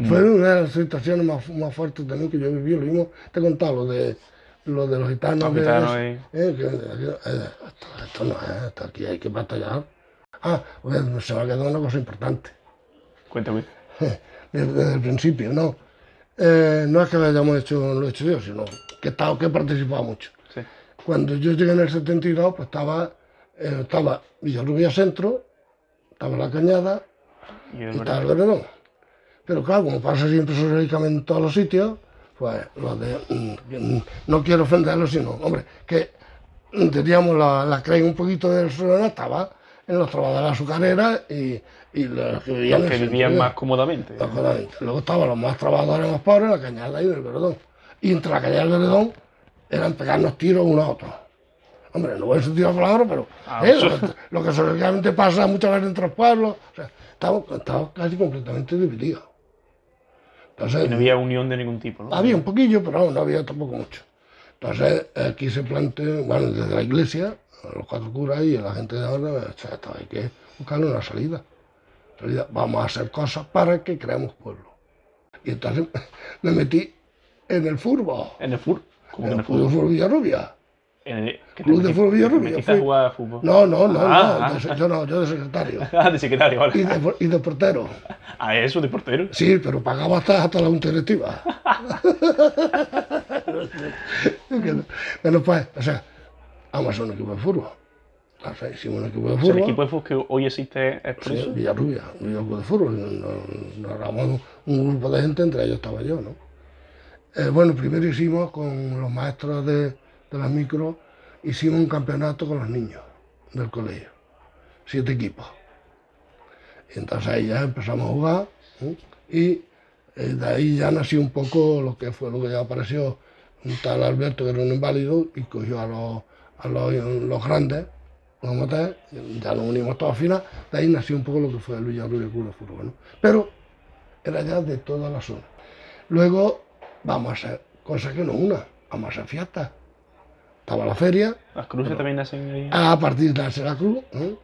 Fue una de las situaciones más, más fuertes también que yo vivido, lo mismo, te he contado, lo de, lo de los gitanos. Los de- gitanos, eh, que- que- eh, esto, no es, esto aquí hay que batallar. Ah, bueno, se me ha quedado una cosa importante. Cuéntame. desde, desde el principio, ¿no? Eh, no es que lo hayamos hecho, lo he hecho yo, sino que he, estado, que he participado mucho. Sí. Cuando yo llegué en el 72, pues estaba, eh, estaba Villarrubia Centro, estaba La Cañada Y y estaba el Veredón. Pero claro, como pasa siempre sociológicamente en todos los sitios, pues lo de, mm, no quiero ofenderlos, sino, hombre, que mm, teníamos la, la creen un poquito del suelo, estaba en los trabajadores azucareras y, y los que vivían Los que más cómodamente. Luego estaban los más trabajadores más pobres, la cañada y el veredón. Y entre la cañada y el veredón eran pegarnos tiros unos a otros. Hombre, no voy a sentir la palabra, pero Ah, eh, lo, que, lo que socialmente pasa muchas veces entre los pueblos, o sea, estamos, estamos casi completamente divididos. Entonces, Y no había unión de ningún tipo, ¿no? había un poquillo, pero no había tampoco mucho. Entonces, aquí se planteó, bueno, desde la iglesia, los cuatro curas y la gente de ahora, esto hay que buscarle una salida. Salida, Vamos a hacer cosas para que creemos pueblo. Y entonces me metí en el fútbol, En el fútbol. En el fútbol. Fútbol Villarrubia. En el, que Club de Fútbol Villarrubia, fui- jugar a fútbol. No, no, no, Ah, no, yo, yo no, yo de secretario. Ah, de secretario, vale. Y de, y de portero. A eso, de portero. Sí, pero pagaba hasta, hasta la junta directiva. bueno, pues, o sea, vamos a hacer un equipo de fútbol. O sea, hicimos un equipo de O sea, fútbol. el equipo de fútbol que hoy existe es por Sí. Villarrubia, un equipo de fútbol. Nos, un grupo de gente, entre ellos estaba yo, ¿no? Eh, bueno, primero hicimos con los maestros de, de las micros, hicimos un campeonato con los niños del colegio. Siete equipos. Y entonces ahí ya empezamos a jugar ¿eh? y eh, de ahí ya nació un poco lo que fue lo que ya apareció un tal Alberto que era un inválido y cogió a los, a los, los grandes, los motores, ya nos unimos todos al final, de ahí nació un poco lo que fue el Villarrubia Club de Fútbol. ¿no? Pero era ya de toda la zona. Luego vamos a hacer cosas que nos una, vamos a hacer fiestas. Estaba la feria, Las cruces también nacen ahí. a partir de la cruz, ¿eh?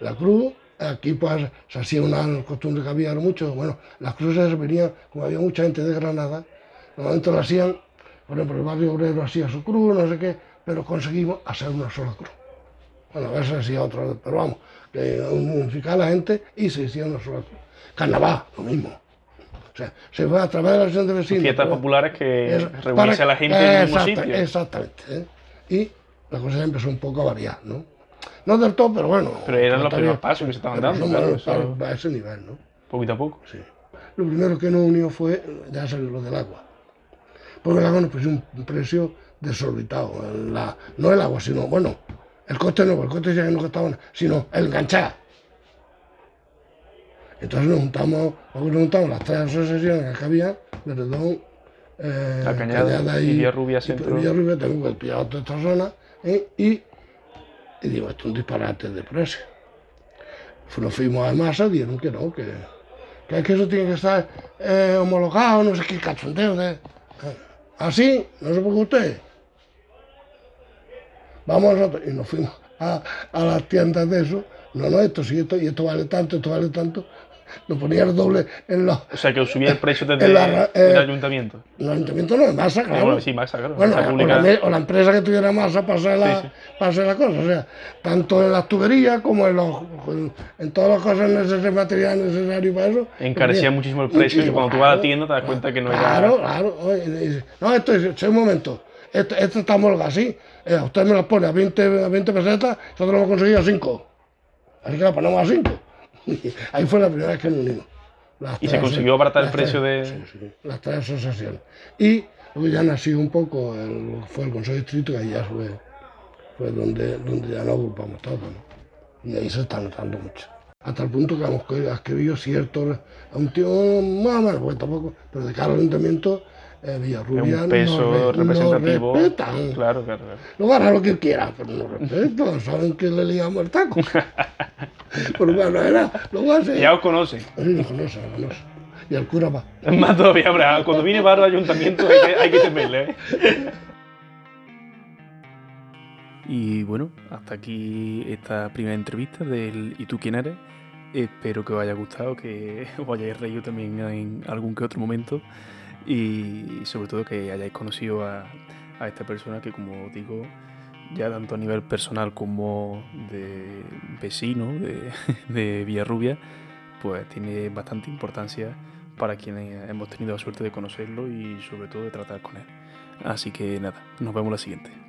la cruz, aquí pues se hacía una costumbre que había mucho, bueno, las cruces venían, como había mucha gente de Granada, normalmente lo hacían, por ejemplo, el barrio obrero hacía su cruz, no sé qué, pero conseguimos hacer una sola cruz. Bueno, a veces hacía otra, pero vamos, que unificar a la gente y se hacía una sola cruz. Carnaval, lo mismo. O sea, se va a través de la acción de vecinos. Fiestas pero- populares que es- reunirse para- a la gente en el mismo Exacta- sitio. Exactamente. ¿eh? Y la cosa empezó un poco a variar, ¿no? No del todo, pero bueno. Pero eran los primeros pasos que se estaban dando, claro, eso- a ese nivel, ¿no? Poquito a poco. Sí. Lo primero que nos unió fue, ya salió lo del agua. Porque el agua nos puso un precio desorbitado. La- no el agua, sino, bueno, El coste no, el coste ya no costaba nada, sino el enganchar. Entonces nos juntamos, nos juntamos las tres asociaciones que había, Verdón, eh, la Cañada, y Villarrubia Centro. Y Villarrubia, tengo que pillar toda esta zona, ¿eh? y, y digo, esto es un disparate de precio. Nos fuimos a masa, dijeron que no, que, que, es que eso tiene que estar eh, homologado, no sé qué cachondeo. De, así, no se preocupe usted. Vamos nosotros, y nos fuimos a, a las tiendas de eso. No, no, esto sí, esto, y esto vale tanto, esto vale tanto lo ponía el doble en los. O sea, que subía el precio desde el eh, ayuntamiento. El ayuntamiento no, es masa, claro. Bueno, sí, masa, claro. Bueno, o, la, empresa que tuviera masa para hacer, la, Para hacer la cosa. O sea, tanto en las tuberías como en, los, en todas las cosas necesarias, material necesario para eso. Encarecía muchísimo el precio y cuando tú vas a la tienda te das cuenta que no era. Claro, claro. no, esto es, un momento. Esto, esto está molga así. Eh, usted me la pone a 20, a 20 pesetas, nosotros lo hemos conseguido a 5. Así que la ponemos a 5. Ahí fue la primera vez que nos unimos. y se consiguió abaratar el precio de... Sí, sí, las tres asociaciones. Y luego ya nació un poco, el, fue el Consejo Distrito, que ahí ya fue, fue donde, donde ya nos agrupamos todos. ¿no? Y ahí se está notando mucho. Hasta el punto que hemos escrito cierto, a un tío más o menos, porque tampoco, pero de cada ayuntamiento eh, Villarrubia un peso representativo. respetan. Claro, claro, claro. Luego hará lo que quiera, pero no respetan, saben que le liamos el taco. pero bueno, era, lo hace. Ya os conocen. Sí, nos conocen, conocen. Y el cura va. Más todavía, hombre, cuando viene para el ayuntamiento hay que, hay que temerle. ¿eh? Y bueno, hasta aquí esta primera entrevista del ¿Y tú quién eres? Espero que os haya gustado, que os hayáis reído también en algún que otro momento y sobre todo que hayáis conocido a, esta persona que como digo ya tanto a nivel personal como de vecino de, de Villarrubia pues tiene bastante importancia para quienes hemos tenido la suerte de conocerlo y sobre todo de tratar con él. Así que nada, nos vemos la siguiente.